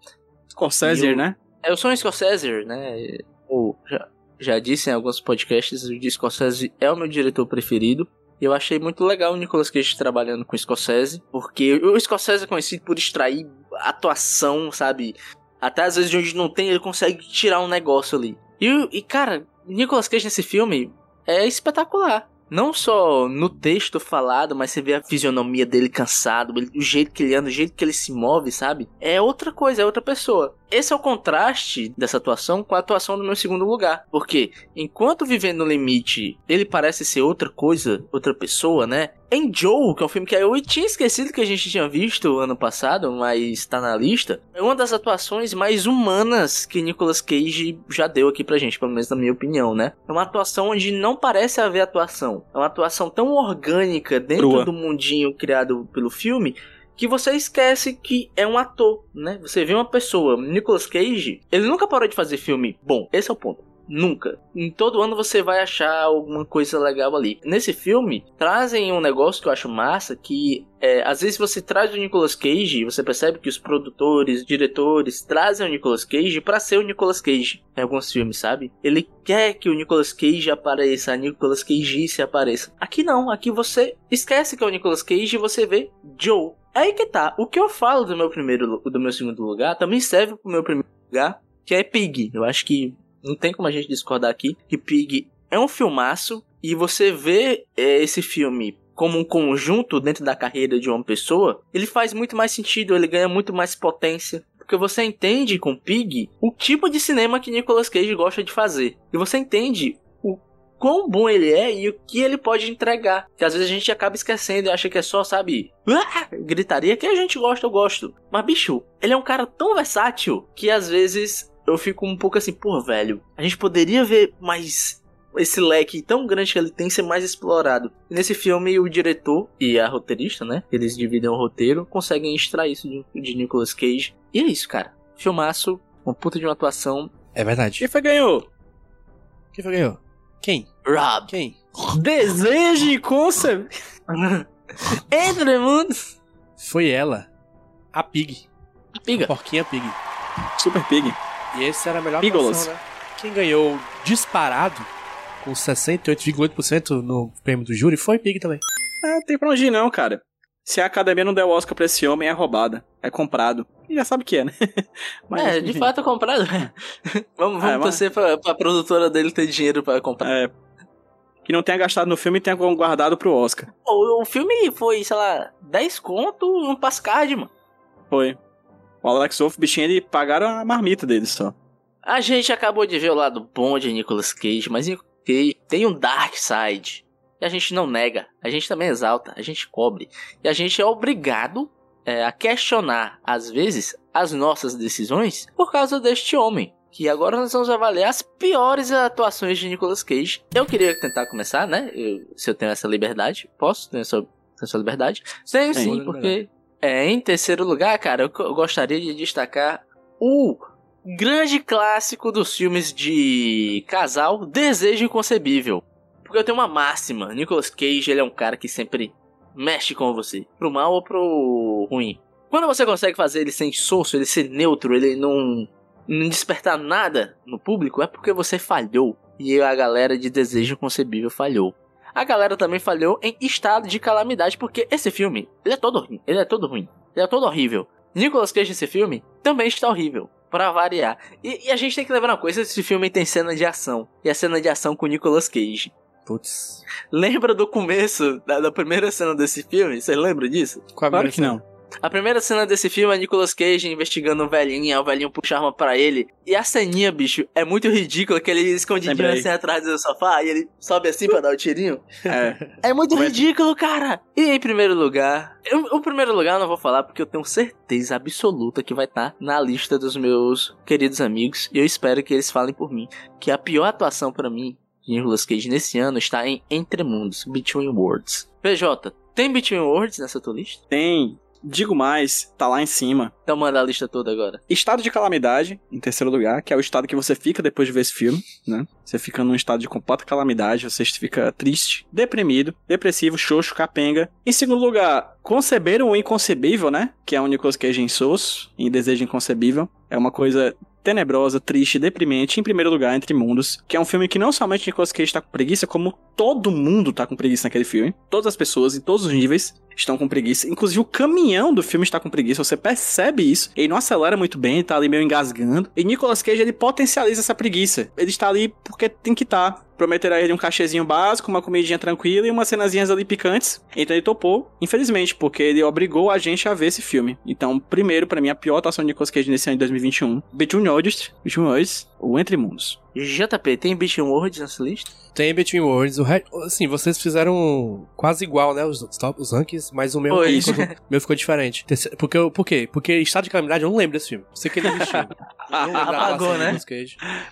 Scorsese, eu, né? Eu sou um Scorsese, né? Eu já, já disse em alguns podcasts, o Scorsese é o meu diretor preferido. Eu achei muito legal o Nicolas Cage trabalhando com o Scorsese, porque o Scorsese é conhecido por extrair atuação, sabe? Até às vezes de onde não tem, ele consegue tirar um negócio ali. E, e cara, Nicolas Cage nesse filme é espetacular. Não só no texto falado, mas você vê a fisionomia dele cansado, o jeito que ele anda, o jeito que ele se move, sabe? É outra coisa, é outra pessoa. Esse é o contraste dessa atuação com a atuação do meu segundo lugar. Porque enquanto Vivendo no Limite, ele parece ser outra coisa, outra pessoa, né? Em Joe, que é um filme que eu tinha esquecido que a gente tinha visto ano passado, mas tá na lista, é uma das atuações mais humanas que Nicolas Cage já deu aqui pra gente, pelo menos na minha opinião, né? É uma atuação onde não parece haver atuação. É uma atuação tão orgânica dentro Crua. do mundinho criado pelo filme que você esquece que é um ator, né? Você vê uma pessoa, Nicolas Cage, ele nunca parou de fazer filme bom. Esse é o ponto. Nunca. Em todo ano você vai achar alguma coisa legal ali. Nesse filme, trazem um negócio que eu acho massa, que é, às vezes você traz o Nicolas Cage, você percebe que os produtores, diretores trazem o Nicolas Cage para ser o Nicolas Cage em alguns filmes, sabe? Ele quer que o Nicolas Cage apareça, a Nicolas Cage se apareça. Aqui não, aqui você esquece que é o Nicolas Cage e você vê Joe, Aí que tá. O que eu falo do meu primeiro, do meu segundo lugar também serve pro meu primeiro lugar, que é Pig. Eu acho que não tem como a gente discordar aqui que Pig é um filmaço e você vê é, esse filme como um conjunto dentro da carreira de uma pessoa, ele faz muito mais sentido, ele ganha muito mais potência. Porque você entende com Pig o tipo de cinema que Nicolas Cage gosta de fazer. E você entende quão bom ele é e o que ele pode entregar. Que às vezes a gente acaba esquecendo e acha que é só, sabe, ah! gritaria que a gente gosta, eu gosto. Mas, bicho, ele é um cara tão versátil que às vezes eu fico um pouco assim, pô, velho, a gente poderia ver mais esse leque tão grande que ele tem ser mais explorado. nesse filme, o diretor e a roteirista, né? Eles dividem o roteiro, conseguem extrair isso de, de Nicolas Cage. E é isso, cara. Filmaço, uma puta de uma atuação. É verdade. Quem foi ganhou? Quem foi ganhou? Quem? Rob. Quem? Desejo com Entre mundos. Foi ela. A Pig. A Piga. A porquinha Pig. Super Pig. E esse era a melhor Pigolas. né? Quem ganhou disparado com 68,8% no prêmio do júri foi Pig também. Ah, tem pra onde ir não, cara. Se a academia não der o Oscar pra esse homem, é roubada. É comprado. Já sabe o que é, né? Mas, é, de fato é comprado. vamos vamos é, torcer mas... pra, pra produtora dele ter dinheiro pra comprar. É. Que não tenha gastado no filme e tenha guardado pro Oscar. O, o filme foi, sei lá, 10 conto um pascard, mano. Foi. O Alex Wolff, bichinho, ele pagaram a marmita dele só. A gente acabou de ver o lado bom de Nicolas Cage, mas Nicolas Cage tem um dark side. E a gente não nega, a gente também exalta, a gente cobre. E a gente é obrigado é, a questionar, às vezes, as nossas decisões por causa deste homem. Que agora nós vamos avaliar as piores atuações de Nicolas Cage. Eu queria tentar começar, né? Eu, se eu tenho essa liberdade. Posso? Tenho essa, essa liberdade? Tenho sim, sim porque. É, em terceiro lugar, cara, eu, eu gostaria de destacar o grande clássico dos filmes de casal, Desejo Inconcebível. Porque eu tenho uma máxima. Nicolas Cage, ele é um cara que sempre mexe com você. Pro mal ou pro ruim. Quando você consegue fazer ele sem insosso, ele ser neutro, ele não, não despertar nada no público, é porque você falhou. e a galera de Desejo Concebível falhou. A galera também falhou em Estado de Calamidade, porque esse filme, ele é todo ruim, ele é todo ruim, ele é todo horrível. Nicolas Cage nesse filme também está horrível, pra variar. E, e a gente tem que lembrar uma coisa, esse filme tem cena de ação, e a cena de ação com Nicolas Cage. Putz. Lembra do começo da, da primeira cena desse filme? Você lembra disso? Qual a Claro que não. A primeira cena desse filme é Nicolas Cage investigando um velhinho, o velhinho puxa arma pra ele. E a ceninha, bicho, é muito ridícula, que ele escondidinho assim atrás do sofá e ele sobe assim pra dar o tirinho. É. É muito Mas- ridículo, cara! E em primeiro lugar, eu- o primeiro lugar eu não vou falar porque eu tenho certeza absoluta que vai estar na lista dos meus queridos amigos e eu espero que eles falem por mim. Que a pior atuação pra mim Nicolas Cage nesse ano está em Entre Mundos, Between Worlds. PJ, tem Between Worlds nessa tua lista? Tem. Digo mais, tá lá em cima. Então manda a lista toda agora. Estado de calamidade, em terceiro lugar, que é o estado que você fica depois de ver esse filme, né? Você fica num estado de completa calamidade, você fica triste, deprimido, depressivo, xoxo, capenga. Em segundo lugar, conceber o inconcebível, né? Que é o Nicolas Cage em Sos, em Desejo Inconcebível. É uma coisa tenebrosa, triste, deprimente, em primeiro lugar, Entre Mundos, que é um filme que não somente Nicolas Cage tá com preguiça, como todo mundo tá com preguiça naquele filme. Todas as pessoas, em todos os níveis, estão com preguiça. Inclusive, o caminhão do filme está com preguiça, você percebe isso. Ele não acelera muito bem, tá ali meio engasgando. E Nicolas Cage, ele potencializa essa preguiça. Ele está ali porque tem que estar. Prometeram a ele um cachezinho básico, uma comidinha tranquila e umas cenazinhas ali picantes. Então ele topou, infelizmente, porque ele obrigou a gente a ver esse filme. Então, primeiro, pra mim, a pior atuação de Nicolas Cage nesse ano de 2021. Between Worlds, Between Worlds, o Entre Mundos. JP, tem Between Worlds nessa lista? Tem Between Worlds. O re... Assim, vocês fizeram quase igual, né? Os, top, os rankings, mas o meu, ficou, o meu ficou diferente. Porque, eu- por quê? Porque Estado de Calamidade eu não lembro desse filme. Sei que ele existiu. Apagou, né?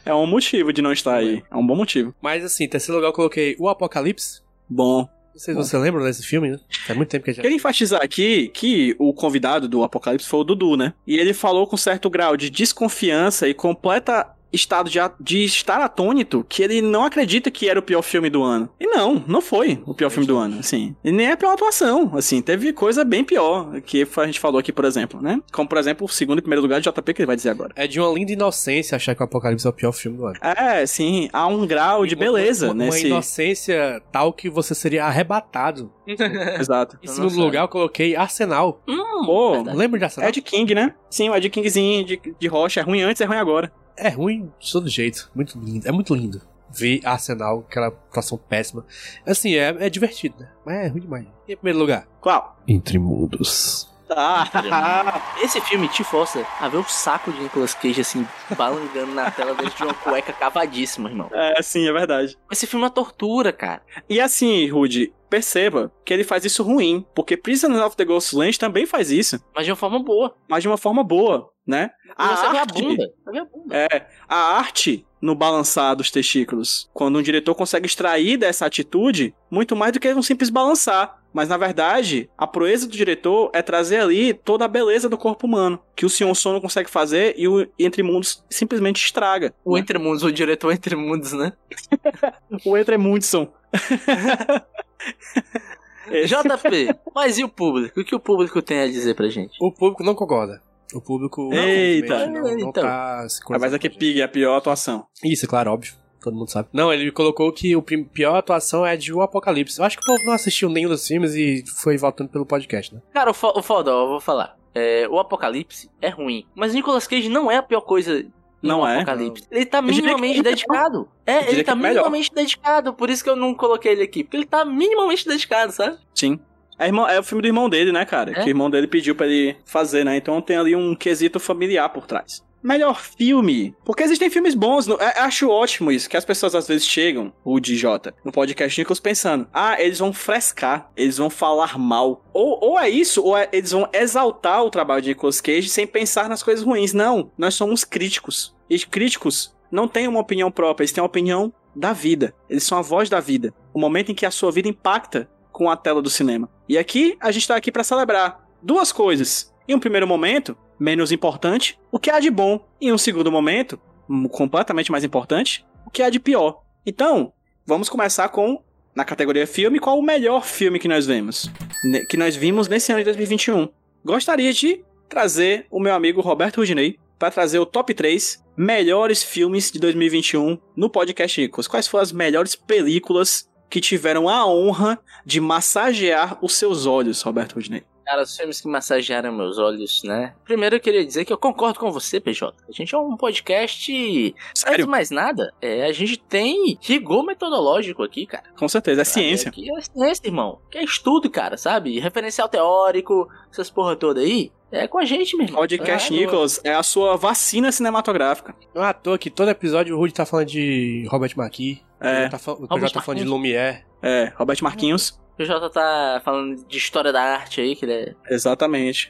É um motivo de não estar aí. É um bom motivo. Mas assim, em terceiro lugar eu coloquei O Apocalipse. Bom. Não sei se você lembra desse filme, né? Faz muito tempo que a gente... Queria enfatizar aqui que o convidado do Apocalipse foi o Dudu, né? E ele falou com certo grau de desconfiança e completa estado de, de estar atônito que ele não acredita que era o pior filme do ano. E não, não foi o pior filme do ano, assim. E nem é a pior atuação, assim. Teve coisa bem pior que a gente falou aqui, por exemplo, né? Como, por exemplo, o segundo e primeiro lugar de JP que ele vai dizer agora. É de uma linda inocência achar que o Apocalipse é o pior filme do ano. É, sim, há um grau de beleza uma, uma nesse... inocência tal que você seria arrebatado. Exato. Em segundo sei. lugar eu coloquei Arsenal. Hum, Pô, verdade. Lembra de Arsenal? Ed King, né? Sim, o Ed Kingzinho de, de rocha. É ruim antes, é ruim agora. É ruim de todo jeito. Muito lindo. É muito lindo. Ver Arsenal, aquela atuação péssima. Assim, é, é divertido, né? Mas é ruim demais. E em primeiro lugar? Qual? Entre Mundos. Ah, Esse filme te força a ver o saco de Nicolas Cage assim, balangando na tela dentro de uma cueca cavadíssima, irmão. é, sim, é verdade. Esse filme é uma tortura, cara. E assim, Rude, perceba que ele faz isso ruim, porque Prisoners of the Ghostlands também faz isso, Mas de uma forma boa. mas de uma forma boa, né? E você vê a arte- bunda. Você vê a bunda. É, a arte no balançar dos testículos. Quando um diretor consegue extrair dessa atitude muito mais do que um simples balançar. Mas na verdade, a proeza do diretor é trazer ali toda a beleza do corpo humano, que o Sion Son não consegue fazer e o Entre Mundos simplesmente estraga. O Entre Mundos, o diretor Entre Mundos, né? O Entre Mundson. JP, mas e o público? O que o público tem a dizer pra gente? O público não concorda. O público Eita. infelizmente, não, não Então. tá se Ah, Mas aqui Pig é a pior atuação. Isso, claro, óbvio. Todo mundo sabe. Não, ele colocou que o pior atuação é de O Apocalipse. Eu acho que o povo não assistiu nenhum dos filmes e foi voltando pelo podcast, né? Cara, o, fo o foda, eu vou falar. É, o Apocalipse é ruim. Mas Nicolas Cage não é a pior coisa Não no é. Apocalipse. Ele tá que minimamente é dedicado. É, ele tá que é melhor. minimamente dedicado. Por isso que eu não coloquei ele aqui. Porque ele tá minimamente dedicado, sabe? Sim. É, irmão- é o filme do irmão dele, né, cara? É? Que o irmão dele pediu pra ele fazer, né? Então tem ali um quesito familiar por trás. Melhor filme. Porque existem filmes bons. no- é- acho ótimo isso. Que as pessoas às vezes chegam, o DJ, no podcast Nichols, pensando: ah, eles vão frescar, eles vão falar mal. Ou, ou é isso, ou é- eles vão exaltar o trabalho de Nicolas Cage sem pensar nas coisas ruins. Não, nós somos críticos. E críticos não têm uma opinião própria, eles têm uma opinião da vida. Eles são a voz da vida. O momento em que a sua vida impacta com a tela do cinema. E aqui a gente tá aqui pra celebrar duas coisas. Em um primeiro momento, menos importante, o que há de bom. Em um segundo momento, hum, completamente mais importante, o que há de pior. Então, vamos começar com na categoria filme, qual o melhor filme que nós vemos? Que nós vimos nesse ano de 2021. Gostaria de trazer o meu amigo Roberto Rudinei para trazer o top 3 melhores filmes de 2021 no podcast Nicolas. Quais foram as melhores películas que tiveram a honra de massagear os seus olhos, Roberto Rudney? Cara, os filmes que massagearam meus olhos, né? Primeiro eu queria dizer que eu concordo com você, PJ. A gente é um podcast. Antes de Sério? mais nada, é, a gente tem rigor metodológico aqui, cara. Com certeza, é ciência. Aqui é ciência, irmão. Que é estudo, cara, sabe? Referencial teórico, essas porra toda aí. É com a gente, meu irmão. Podcast É, Nicolas é a sua vacina cinematográfica. Não é à toa que todo episódio o Rudy tá falando de Robert McKee. É. Tá o Robert PJ tá falando de Lumière. É, Roberto Marquinhos. O PJ tá falando de história da arte aí, que ele é. Exatamente.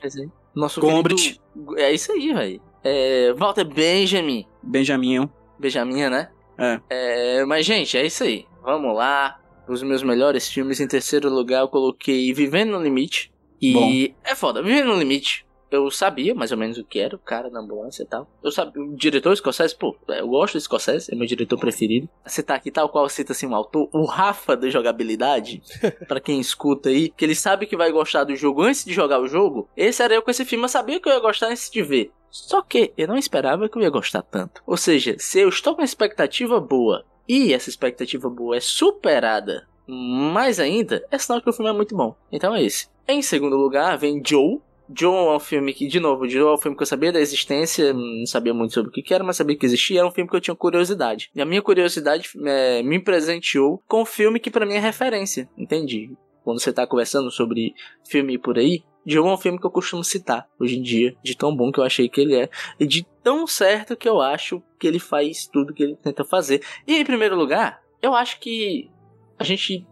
Nosso Gombrich. querido- É isso aí, velho. É, Walter Benjamin. Benjamin. Benjamin, né? É. É, Mas, gente, é isso aí. Vamos lá. Os meus melhores filmes. Em terceiro lugar, eu coloquei Vivendo no Limite. E é foda. Vivendo no Limite. Eu sabia mais ou menos o que era, o cara na ambulância e tal. Eu sabia, o diretor Scorsese, pô, eu gosto do Scorsese, é meu diretor preferido. Você tá aqui tal qual cita assim um autor, o Rafa da jogabilidade, pra quem escuta aí, que ele sabe que vai gostar do jogo antes de jogar o jogo. Esse era eu com esse filme, eu sabia que eu ia gostar antes de ver. Só que eu não esperava que eu ia gostar tanto. Ou seja, se eu estou com uma expectativa boa e essa expectativa boa é superada mais ainda, é sinal que o filme é muito bom. Então é esse. Em segundo lugar, vem Joe. Joe é um filme que, de novo, Joe é um filme que eu sabia da existência, não sabia muito sobre o que era, mas sabia que existia. Era um filme que eu tinha curiosidade. E a minha curiosidade é, me presenteou com um filme que pra mim é referência. Entendi. Quando você tá conversando sobre filme por aí, Joe é um filme que eu costumo citar hoje em dia, de tão bom que eu achei que ele é, e de tão certo que eu acho que ele faz tudo que ele tenta fazer. E em primeiro lugar, eu acho que a gente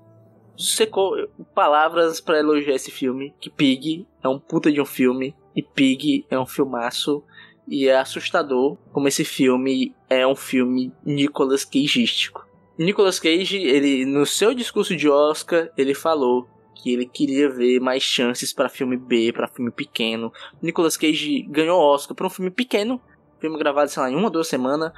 secou palavras pra elogiar esse filme, que Pig é um puta de um filme, e Pig é um filmaço, e é assustador como esse filme é um filme Nicolas Cageístico. Nicolas Cage, ele no seu discurso de Oscar, ele falou que ele queria ver mais chances pra filme B, pra filme pequeno. Nicolas Cage ganhou Oscar pra um filme pequeno, filme gravado, sei lá, em uma ou duas semanas.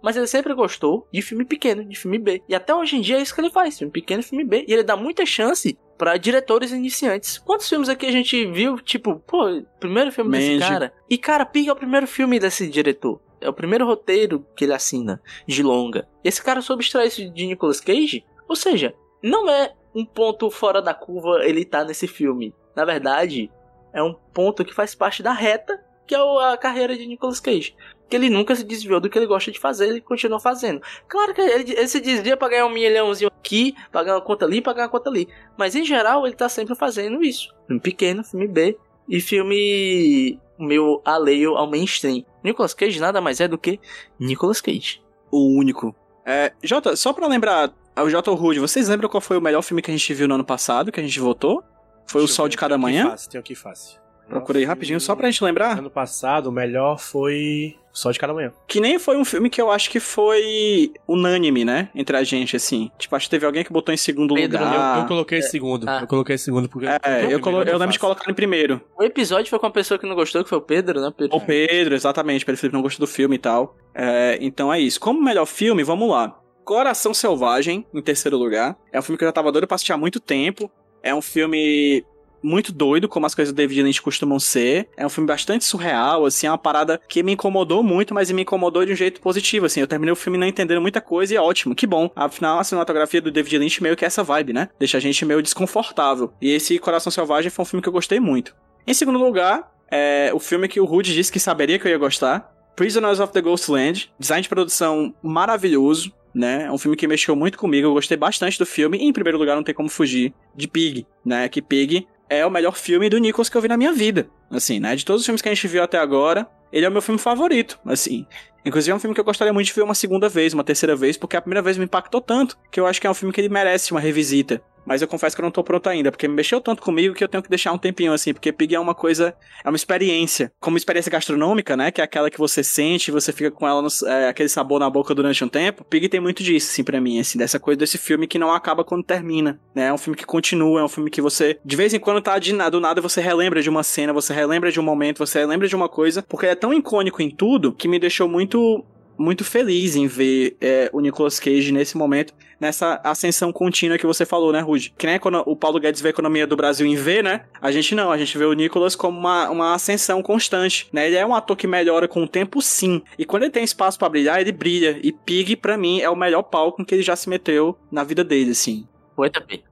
Mas ele sempre gostou de filme pequeno, de filme B. E até hoje em dia é isso que ele faz, filme pequeno e filme B. E ele dá muita chance pra diretores iniciantes. Quantos filmes aqui a gente viu, tipo, pô, primeiro filme desse cara? E cara, Pig é o primeiro filme desse diretor. É o primeiro roteiro que ele assina, de longa. Esse cara soube extrair isso de Nicolas Cage. Ou seja, não é um ponto fora da curva ele tá nesse filme. Na verdade, é um ponto que faz parte da reta, que é a carreira de Nicolas Cage. Que ele nunca se desviou do que ele gosta de fazer, ele continua fazendo. Claro que ele, ele se desvia pra ganhar um milhãozinho aqui, pra ganhar uma conta ali, pra ganhar uma conta ali. Mas em geral, ele tá sempre fazendo isso. Filme pequeno, filme B e filme meu alheio ao mainstream. Nicolas Cage nada mais é do que Nicolas Cage. O único. É, Jota, só pra lembrar, o Jota Rude, vocês lembram qual foi o melhor filme que a gente viu no ano passado, que a gente votou? Foi o Deixa eu Sol de Cada tem o que Manhã? fácil, Tem o que fácil. Procurei rapidinho, só pra gente lembrar. Ano passado, o melhor foi Sol de Cada Manhã. Que nem foi um filme que eu acho que foi unânime, né? Entre a gente, assim. Tipo, acho que teve alguém que botou em segundo Pedro, lugar. Eu, eu coloquei segundo. Ah. Eu coloquei segundo porque. É, eu, colo- eu lembro de colocar. colocar em primeiro. O episódio foi com uma pessoa que não gostou, que foi o Pedro, né, Pedro? O Pedro, exatamente. Pedro Felipe não gostou do filme e tal. É, então é isso. Como melhor filme, vamos lá. Coração Selvagem, em terceiro lugar. É um filme que eu já tava doido pra assistir há muito tempo. É um filme muito doido, como as coisas do David Lynch costumam ser. É um filme bastante surreal, assim, é uma parada que me incomodou muito, mas me incomodou de um jeito positivo, assim. Eu terminei o filme não entendendo muita coisa e é ótimo, que bom. Afinal, a cinematografia do David Lynch meio que é essa vibe, né? Deixa a gente meio desconfortável. E esse Coração Selvagem foi um filme que eu gostei muito. Em segundo lugar, é o filme que o Rude disse que saberia que eu ia gostar. Prisoners of the Ghostland. Design de produção maravilhoso, né? É um filme que mexeu muito comigo. Eu gostei bastante do filme. E, em primeiro lugar, não tem como fugir de Pig, né? Que Pig é o melhor filme do Nicholas que eu vi na minha vida. Assim, né? De todos os filmes que a gente viu até agora, ele é o meu filme favorito, assim. Inclusive é um filme que eu gostaria muito de ver uma segunda vez, uma terceira vez, porque a primeira vez me impactou tanto que eu acho que é um filme que ele merece uma revisita. Mas eu confesso que eu não tô pronto ainda, porque me mexeu tanto comigo que eu tenho que deixar um tempinho assim, porque Pig é uma coisa, é uma experiência. Como experiência gastronômica, né? Que é aquela que você sente, você fica com ela, no, é, aquele sabor na boca durante um tempo. Pig tem muito disso, assim, pra mim, assim, dessa coisa desse filme que não acaba quando termina, né? É um filme que continua, é um filme que você, de vez em quando, tá de, do nada, você relembra de uma cena, você relembra de um momento, você relembra de uma coisa, porque é tão icônico em tudo que me deixou muito muito feliz em ver é, o Nicolas Cage nesse momento, nessa ascensão contínua que você falou, né, Rude? Que nem quando o Paulo Guedes vê a economia do Brasil em V, né? A gente não, a gente vê o Nicolas como uma, uma ascensão constante, né? Ele é um ator que melhora com o tempo, sim. E quando ele tem espaço para brilhar, ele brilha. E Pig, para mim, é o melhor palco em que ele já se meteu na vida dele, assim. Foi também.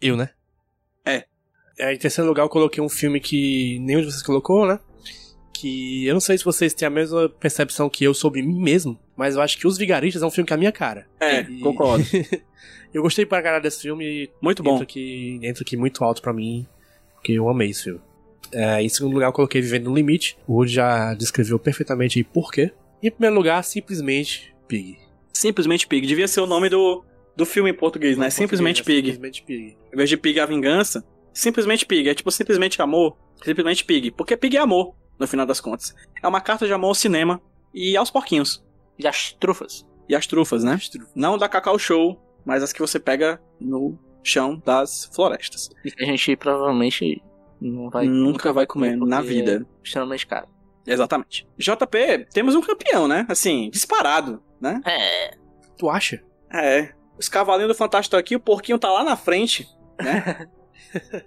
Eu, né? É. é. Em terceiro lugar, eu coloquei um filme que nenhum de vocês colocou, né? Que eu não sei se vocês têm a mesma percepção que eu sobre mim mesmo, mas eu acho que Os Vigaristas é um filme que é a minha cara. É, E- concordo. eu gostei pra caralho desse filme Muito bom. entra aqui, entra aqui muito alto pra mim, porque eu amei esse filme. É, em segundo lugar, eu coloquei Vivendo no Limite. O Woody já descreveu perfeitamente aí por quê. Em primeiro lugar, simplesmente Pig. Simplesmente Pig. Devia ser o nome do, do filme em português, né? Simplesmente Português, Pig. Simplesmente Pig. Em vez de Pig a vingança, simplesmente Pig. É tipo simplesmente amor, simplesmente Pig. Porque Pig é amor, no final das contas. É uma carta de amor ao cinema e aos porquinhos. E as trufas. E às trufas, né? Não da Cacau Show, mas as que você pega no chão das florestas. E que a gente provavelmente não vai. Nunca vai comer na porque vida. É extremamente caro. Exatamente. JP, temos um campeão, né? Assim, disparado, né? É. Tu acha? É. Os cavalinhos do Fantástico estão aqui, o porquinho tá lá na frente, né?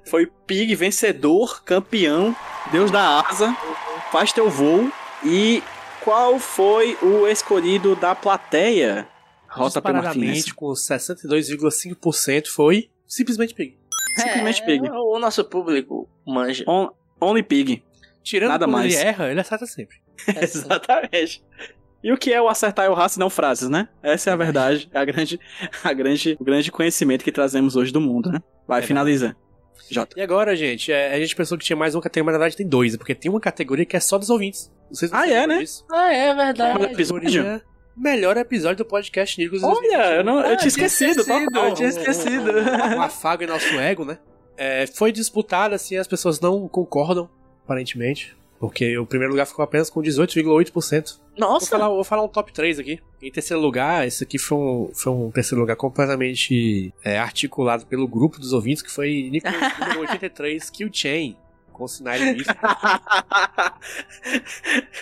Foi Pig, vencedor, campeão, Deus da asa, faz teu voo. E qual foi o escolhido da plateia? Rota Disparadamente, com 62,5% foi simplesmente Pig. Simplesmente Pig. É, O nosso público manja. On- Only Pig. Tirando Nada mais. ele erra, ele acerta sempre. Exatamente. E o que é o acertar e errar se não frases, né? Essa é a verdade, é a grande, a grande, o grande conhecimento que trazemos hoje do mundo, né? Vai, É finaliza. Jota. E agora, gente, é, a gente pensou que tinha mais uma categoria, mas na verdade tem dois, porque tem uma categoria que é só dos ouvintes. Vocês não Ah, é, né? disso? Ah, é Melhor verdade. episódio? Melhor episódio do podcast Nicolas. Olha, eu, não, eu Ah, tinha esquecido, total. eu tinha esquecido. Um afago em nosso ego, né? É, foi disputado, assim, as pessoas não concordam, aparentemente. Porque o primeiro lugar ficou apenas com 18,8%. Vou Nossa, falar, vou falar um top 3 aqui. Em terceiro lugar, esse aqui foi um, foi um terceiro lugar completamente é, articulado pelo grupo dos ouvintes, que foi Nicolas número 83, Kill Chain, com Beef.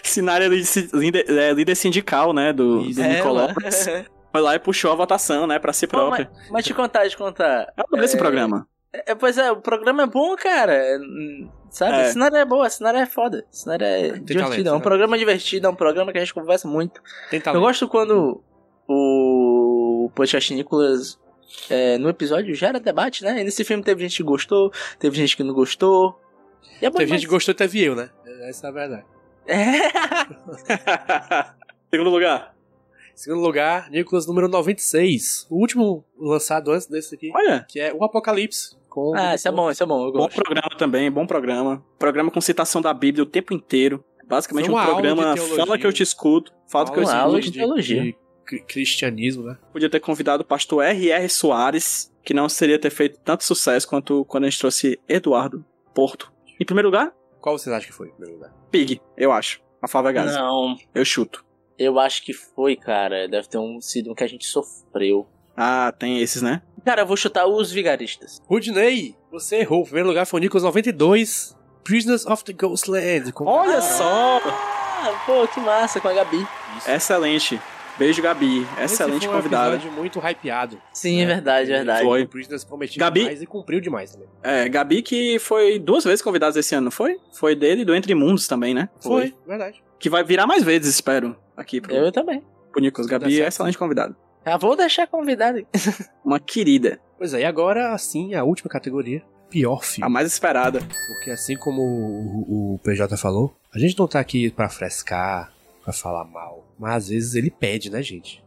Sinário líder, é, líder sindical, né? Do, do. É, Nicolás. Foi lá e puxou a votação, né? Pra si próprio. mas, mas te contar, te contar. Eu adorei esse programa. É, pois é, o programa é bom, cara. Sabe? É. Cenário é boa, cenário é foda. Cenário é divertido. talento, é um né? programa divertido, é um programa que a gente conversa muito. Tem Eu gosto quando o podcast Nicolas, é, no episódio, gera debate, né? E nesse filme teve gente que gostou, teve gente que não gostou. É bom Teve gente demais. que gostou e teve eu, né? Essa é a verdade. É. Segundo lugar. Segundo lugar, Nicolas número 96. O último lançado antes desse aqui, Olha, que é o Apocalipse. Com Ah, esse é bom, esse é bom, eu bom programa também, bom programa. Programa com citação da Bíblia o tempo inteiro. Basicamente Foi um programa fala que eu te escuto, fala que eu escuto. aula de teologia. de cri- cristianismo, né? Podia ter convidado o pastor R.R. Soares, que não seria ter feito tanto sucesso quanto quando a gente trouxe Eduardo Porto. Em primeiro lugar, Qual vocês acham que foi em primeiro lugar? Pig, eu acho. A Flávia Gaza. Não, Eu chuto. eu acho que foi, cara. Deve ter um, sido um que a gente sofreu. Ah, tem esses, né? Cara, eu vou chutar os vigaristas. Rudney, você errou. O primeiro lugar foi o Nicolas 92. Prisoners of the Ghostland. Com... Olha só! Ah, pô, que massa, com a Gabi. Excelente. Beijo, Gabi. Esse Excelente foi um convidada. episódio muito hypeado. Sim, é verdade, é verdade. Foi. O Prisoners prometiu Gabi- demais e cumpriu demais também. É, Gabi que foi duas vezes convidada esse ano, não foi? Foi dele e do Entre Mundos também, né? verdade. Que vai virar mais vezes, espero, aqui pro, Eu também. pro Nicolas. Gabi Dá é excelente convidada. Já vou deixar convidado. Uma querida. Pois é, e agora sim, a última categoria. Pior A filme. mais esperada. Porque assim como o, o- PJ falou, a gente não tá aqui pra frescar, pra falar mal. Mas às vezes ele pede, né, gente?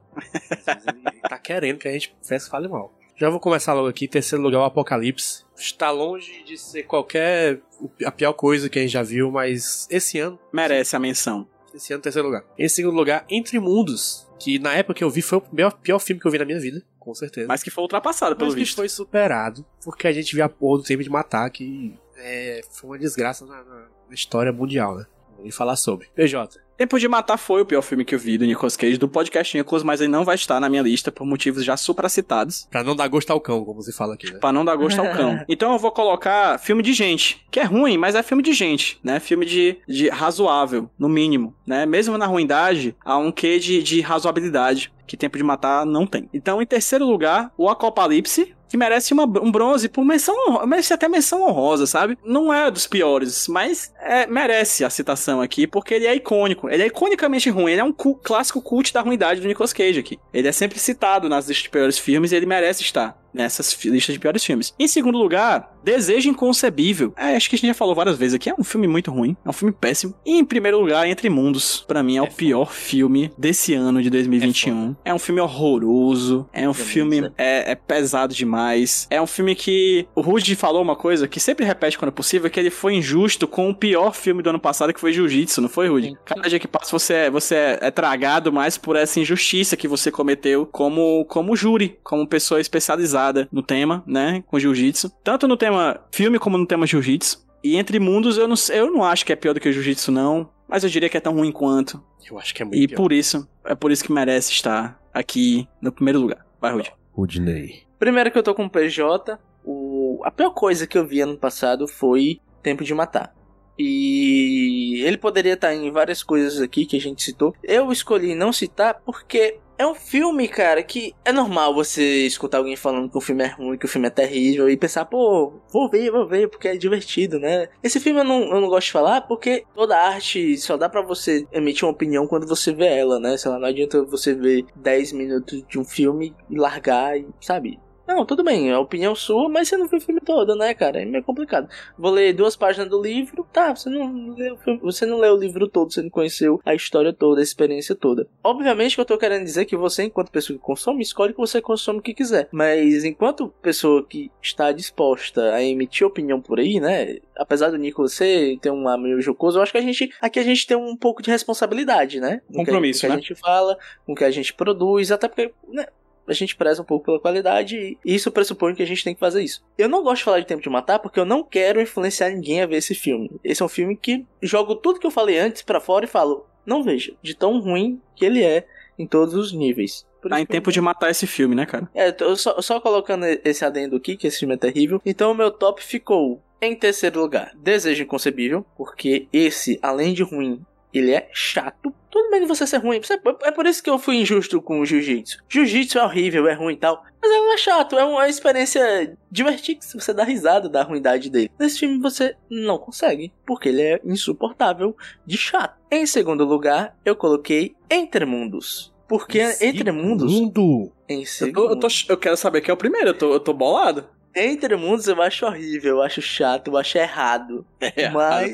Às vezes ele, tá querendo que a gente fresque fale mal. Já vou começar logo aqui. Terceiro lugar, o Apocalipse. Está longe de ser qualquer. a pior coisa que a gente já viu, mas esse ano. Merece a menção. Esse ano, terceiro lugar. Em segundo lugar, Entre Mundos. Que na época que eu vi foi o pior, pior filme que eu vi na minha vida, com certeza. Mas que foi ultrapassado, pelo Mas que visto. foi superado, porque a gente viu a porra do tempo de matar, que é, foi uma desgraça na, na- história mundial, né? Vamos falar sobre. PJ, Tempo de Matar foi o pior filme que eu vi do Nicolas Cage, do podcast Nicolas, mas ele não vai estar na minha lista por motivos já supracitados. Pra não dar gosto ao cão, como se fala aqui, né? Pra não dar gosto ao cão. Então eu vou colocar filme de gente, que é ruim, mas é filme de gente, né? Filme de, de razoável, no mínimo, né? Mesmo na ruindade, há um quê de, de razoabilidade que Tempo de Matar não tem. Então, em terceiro lugar, o Apocalipse, que merece uma, um bronze por menção merece até menção honrosa, sabe? Não é dos piores, mas é, merece a citação aqui, porque ele é icônico. Ele é iconicamente ruim, ele é um cu, clássico cult da ruindade do Nicolas Cage aqui. Ele é sempre citado nas listas de piores filmes e ele merece estar nessas listas de piores filmes. Em segundo lugar, Desejo Inconcebível. É, acho que a gente já falou várias vezes aqui, é um filme muito ruim, é um filme péssimo. E em primeiro lugar, Entre Mundos, para mim é, é, o pior filme desse ano de 2021. É, é um filme horroroso, é um filme é, é, pesado demais. É um filme que o Rudy falou uma coisa que sempre repete quando é possível, que ele foi injusto com o pior filme do ano passado, que foi Jiu-Jitsu, não foi, Rudy? Cada dia que passa você, é, você é, é tragado mais por essa injustiça que você cometeu como, como júri, como pessoa especializada no tema, né, com jiu-jitsu. Tanto no tema filme como no tema jiu-jitsu. E entre mundos eu não, eu não acho que é pior do que o jiu-jitsu não, mas eu diria que é tão ruim quanto. Eu acho que é muito E pior. por isso, é por isso que merece estar aqui no primeiro lugar. Vai, Rudy. Rudney. Primeiro que eu tô com o PJ, o... a pior coisa que eu vi ano passado foi Tempo de Matar. E ele poderia estar em várias coisas aqui que a gente citou. Eu escolhi não citar porque é um filme, cara, que é normal você escutar alguém falando que o filme é ruim, que o filme é terrível e pensar, pô, vou ver, vou ver, porque é divertido, né? Esse filme eu não, eu não gosto de falar porque toda arte só dá para você emitir uma opinião quando você vê ela, né? Sei lá, não adianta você ver 10 minutos de um filme e largar e, sabe? Não, tudo bem, é a opinião sua, mas você não viu o filme todo, né, cara? É meio complicado. Vou ler duas páginas do livro, tá, você não leu, você não leu o livro todo, você não conheceu a história toda, a experiência toda. Obviamente que eu tô querendo dizer que você, enquanto pessoa que consome, escolhe que você consome o que quiser. Mas enquanto pessoa que está disposta a emitir opinião por aí, né? Apesar do Nicolas ser ter um meio jocoso, eu acho que a gente aqui a gente tem um pouco de responsabilidade, né? Com Compromisso, que, a, né? que a gente fala, com o que a gente produz, até porque, né, a gente preza um pouco pela qualidade e isso pressupõe que a gente tem que fazer isso. Eu não gosto de falar de Tempo de Matar porque eu não quero influenciar ninguém a ver esse filme. Esse é um filme que jogo tudo que eu falei antes para fora e falo, não veja, de tão ruim que ele é em todos os níveis. Por Tá em tempo de matar esse filme, né, cara? É, tô só, só colocando esse adendo aqui, que esse filme é terrível. Então o meu top ficou em terceiro lugar, Desejo Inconcebível, porque esse, além de ruim, ele é chato. Tudo bem de você ser ruim. É por isso que eu fui injusto com o jiu-jitsu. Jiu-jitsu é horrível, é ruim e tal. Mas ele é chato, é uma experiência divertida. Se você dá risada da ruindade dele. Nesse filme você não consegue, porque ele é insuportável de chato. Em segundo lugar, eu coloquei Entre Mundos. Porque Entre Mundos. Mundo. Em Eu, segundo. tô- eu tô- eu quero saber quem é o primeiro, eu tô, eu tô bolado. Entre Mundos eu acho horrível, eu acho chato, eu acho errado. É, Mas-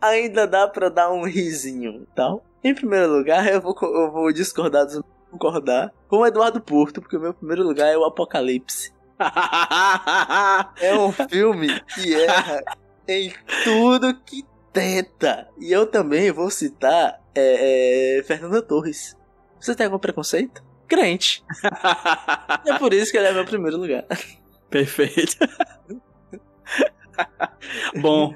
ainda dá pra dar um risinho, tal. Em primeiro lugar, eu vou, eu vou discordar, dos- concordar com o Eduardo Porto, porque o meu primeiro lugar é o Apocalipse. É um filme que erra em tudo que tenta. E eu também vou citar é, é, Fernanda Torres. Você tem algum preconceito? Crente. É por isso que ele é meu primeiro lugar. Perfeito. Bom.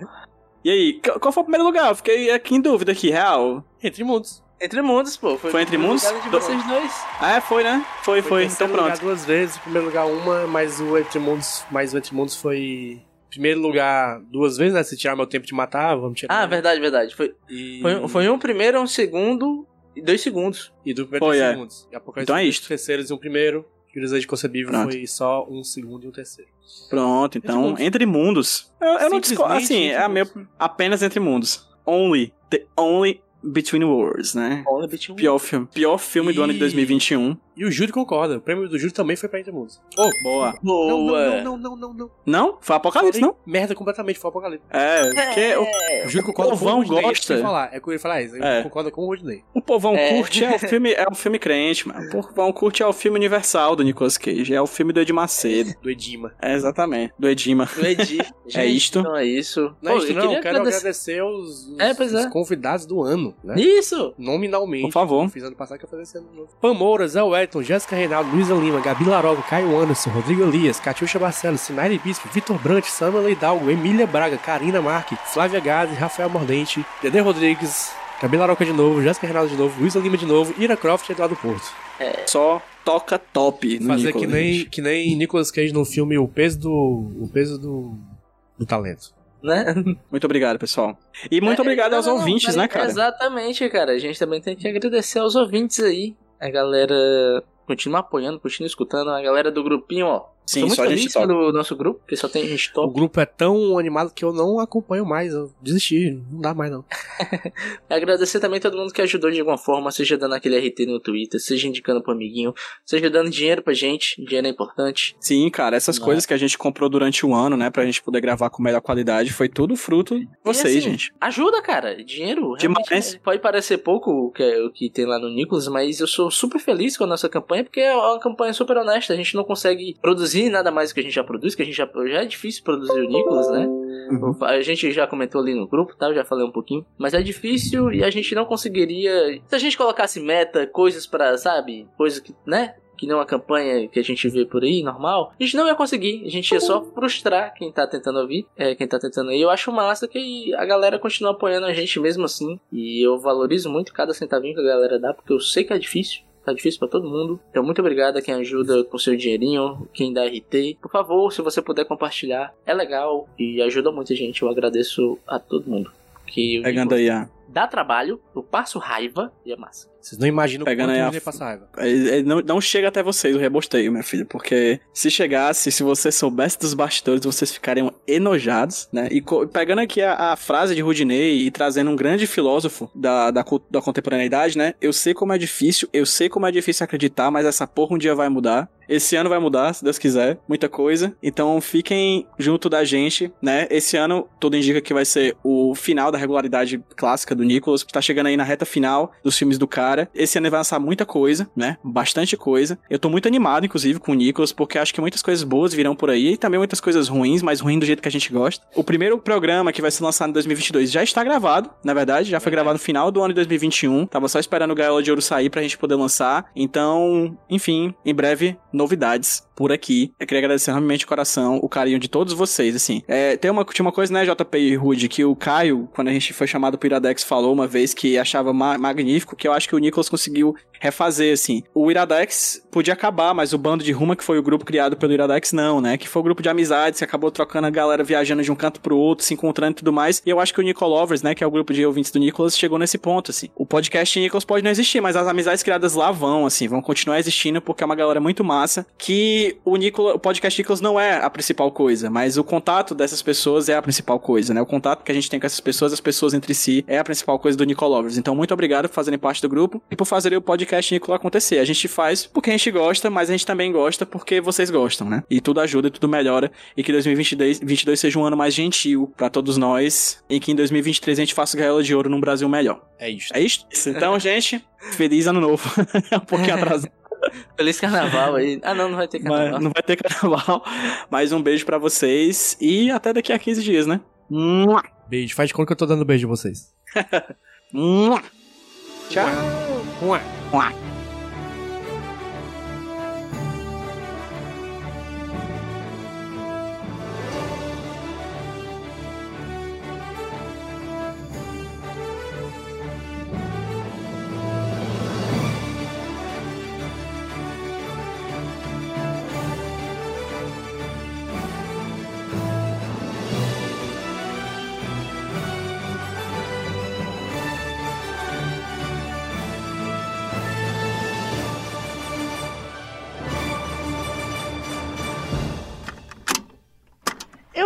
E aí, qu- qual foi o primeiro lugar? Eu fiquei aqui em dúvida aqui, real. Entre mundos. Entre Mundos, pô. Foi Entre o Mundos? lugar de Do- vocês dois. Ah, é, foi, né? Foi, foi. em Então terceiro lugar pronto. duas vezes, em primeiro lugar uma, mas o Entre Mundos, mas o Entre Mundos foi primeiro lugar duas vezes, né? Se tirar meu tempo de matar, vamos tirar. Ah, verdade, verdade. Foi, E, foi, foi um primeiro, um segundo e dois segundos. e do primeiro Foi, três é. segundos. E Apocalipse Então é foi dois isto. terceiros e um primeiro. E o Desejo Concebível Pronto. foi só um segundo e um terceiro. Pronto, então, Entre Entre Mundos. Eu, eu não discordo. Assim, é a meu, Mundos. apenas Entre Mundos. Only. The only Between Worlds, né? Olha, Betty Pior filme, pior filme do ano de E- 2021. E o Júlio concorda. O prêmio do Júlio também foi pra Entre Mundos. Oh, Boa. Boa. não, não, não, não, não. Não? Foi Apocalipse, não? Merda completamente, foi Apocalipse. É, porque o, O Júlio concorda com povão o Rodney. gosta. É isso que eu ia falar. É que eu ia falar isso. Ele É. concorda com o Rodney. o povão É. curte é o filme, é o filme crente, mano. O povão curte é o filme universal do Nicolas Cage. É o filme do Edir Macedo. Do Edima. É, exatamente. Do Edima. Do Edi. É isto? Então é isso. Não, é isso eu não. quero agradecer- agradecer os, os- É, pois os é. convidados do ano, né? Isso! Nominalmente. Por favor. Fiz ano passado que eu fazer esse ano novo. Pam Moura, Zé Wellington, Jéssica Reinaldo, Luísa Lima, Gabi Laroga, Caio Anderson, Rodrigo Elias, Catiuxa Barcelos, Sinaire Bispo, Vitor Brant, Samuel Hidalgo, Emília Braga, Karina Marque, Flávia Gazi, Rafael Mordente, Dedê Rodrigues, Gabi Laroca de novo, Jéssica Reinaldo de novo, Luísa Lima de novo, Ira Croft e Eduardo Porto. Só toca top no Fazer Nicolas, que nem, gente. que nem Nicolas Cage no filme O Peso do. O Peso do. do talento. Né? Muito obrigado, pessoal. E muito É, obrigado não, aos não, não, ouvintes, peraí, né, cara? Exatamente, cara. A gente também tem que agradecer aos ouvintes aí. A galera continua apoiando, continua escutando. A galera do grupinho, ó. Sim, Tô muito só a gente feliz top. pelo nosso grupo, porque só tem gente O top. grupo é tão animado que eu não acompanho mais. Eu desisti, não dá mais não. Agradecer também todo mundo que ajudou de alguma forma, seja dando aquele RT no Twitter, seja indicando pro amiguinho, seja dando dinheiro pra gente. Dinheiro é importante. Sim, cara, essas Né? coisas que a gente comprou durante o ano, né, pra gente poder gravar com melhor qualidade, foi tudo fruto de vocês, assim, gente. Ajuda, cara. Dinheiro. Demais. é- Pode parecer pouco o que, o que tem lá no Nicolas, mas eu sou super feliz com a nossa campanha, porque é uma campanha super honesta. A gente não consegue produzir nada mais do que a gente já produz, que a gente já, já é difícil produzir o Nicolas, né? Uhum. A gente já comentou ali no grupo, tá? Eu já falei um pouquinho. Mas é difícil e a gente não conseguiria. Se a gente colocasse meta, coisas pra, sabe? Coisas que, né? Que não a campanha que a gente vê por aí, normal, a gente não ia conseguir. A gente ia só frustrar quem tá tentando ouvir, é, quem tá tentando ir. Eu acho massa que a galera continua apoiando a gente mesmo assim. E eu valorizo muito cada centavinho que a galera dá, porque eu sei que é difícil. Tá difícil pra todo mundo. Então, muito obrigado a quem ajuda com seu dinheirinho, quem dá RT. Por favor, se você puder compartilhar, é legal e ajuda muita gente. Eu agradeço a todo mundo. Que Pegando aí a. dá trabalho, eu passo raiva e é massa. Vocês não imaginam Pegando quanto a- ia passar raiva. é, é, Não, não chega até vocês o rebosteio, minha filha, porque se chegasse, se você soubesse dos bastidores, vocês ficariam enojados, né? E pegando aqui a, a frase de Rudinei e trazendo um grande filósofo da, da, da contemporaneidade, né? Eu sei como é difícil, eu sei como é difícil acreditar, mas essa porra um dia vai mudar. Esse ano vai mudar, se Deus quiser, muita coisa. Então fiquem junto da gente, né? Esse ano tudo indica que vai ser o final da regularidade clássica do Nicolas, que tá chegando aí na reta final dos filmes do cara. Esse ano ele vai lançar muita coisa, né? Bastante coisa. Eu tô muito animado, inclusive, com o Nicolas, porque acho que muitas coisas boas virão por aí e também muitas coisas ruins, mas ruim do jeito que a gente gosta. O primeiro programa que vai ser lançado em 2022 já está gravado, na verdade, já foi gravado no final do ano de 2021. Tava só esperando o Gaiola de Ouro sair pra gente poder lançar. Então, enfim, em breve, novidades por aqui. Eu queria agradecer realmente de coração o carinho de todos vocês, assim. É, tem uma, tinha uma coisa, né, JP e Rude, que o Caio, quando a gente foi chamado pro Iradex, falou uma vez que achava ma- magnífico, que eu acho que o Nicolas conseguiu refazer, assim. O Iradex podia acabar, mas o bando de Ruma, que foi o grupo criado pelo Iradex, não, né? Que foi o grupo de amizades, que acabou trocando a galera viajando de um canto pro outro, se encontrando e tudo mais. E eu acho que o Nicolovers, né, que é o grupo de ouvintes do Nicolas, chegou nesse ponto, assim. O podcast Nicolas pode não existir, mas as amizades criadas lá vão, assim, vão continuar existindo, porque é uma galera muito massa, que o Nicolas, o podcast Nicolas não é a principal coisa, mas o contato dessas pessoas é a principal coisa, né? O contato que a gente tem com essas pessoas, as pessoas entre si, é a principal coisa do Nicolovers. Então, muito obrigado por fazerem parte do grupo e por fazerem o podcast Nicolas acontecer. A gente faz porque a gente gosta, mas a gente também gosta porque vocês gostam, né? E tudo ajuda e tudo melhora e que 2022 22 seja um ano mais gentil pra todos nós e que em 2023 a gente faça gaiola de ouro num Brasil melhor. É isso. É isso? Então, gente, feliz ano novo. é um pouquinho atrasado. Feliz carnaval aí. Ah, não, não vai ter carnaval. Mas não vai ter carnaval. Mas um beijo pra vocês e até daqui a 15 dias, né? Beijo. Faz de conta que eu tô dando beijo em vocês. Tchau. Ué. Mua.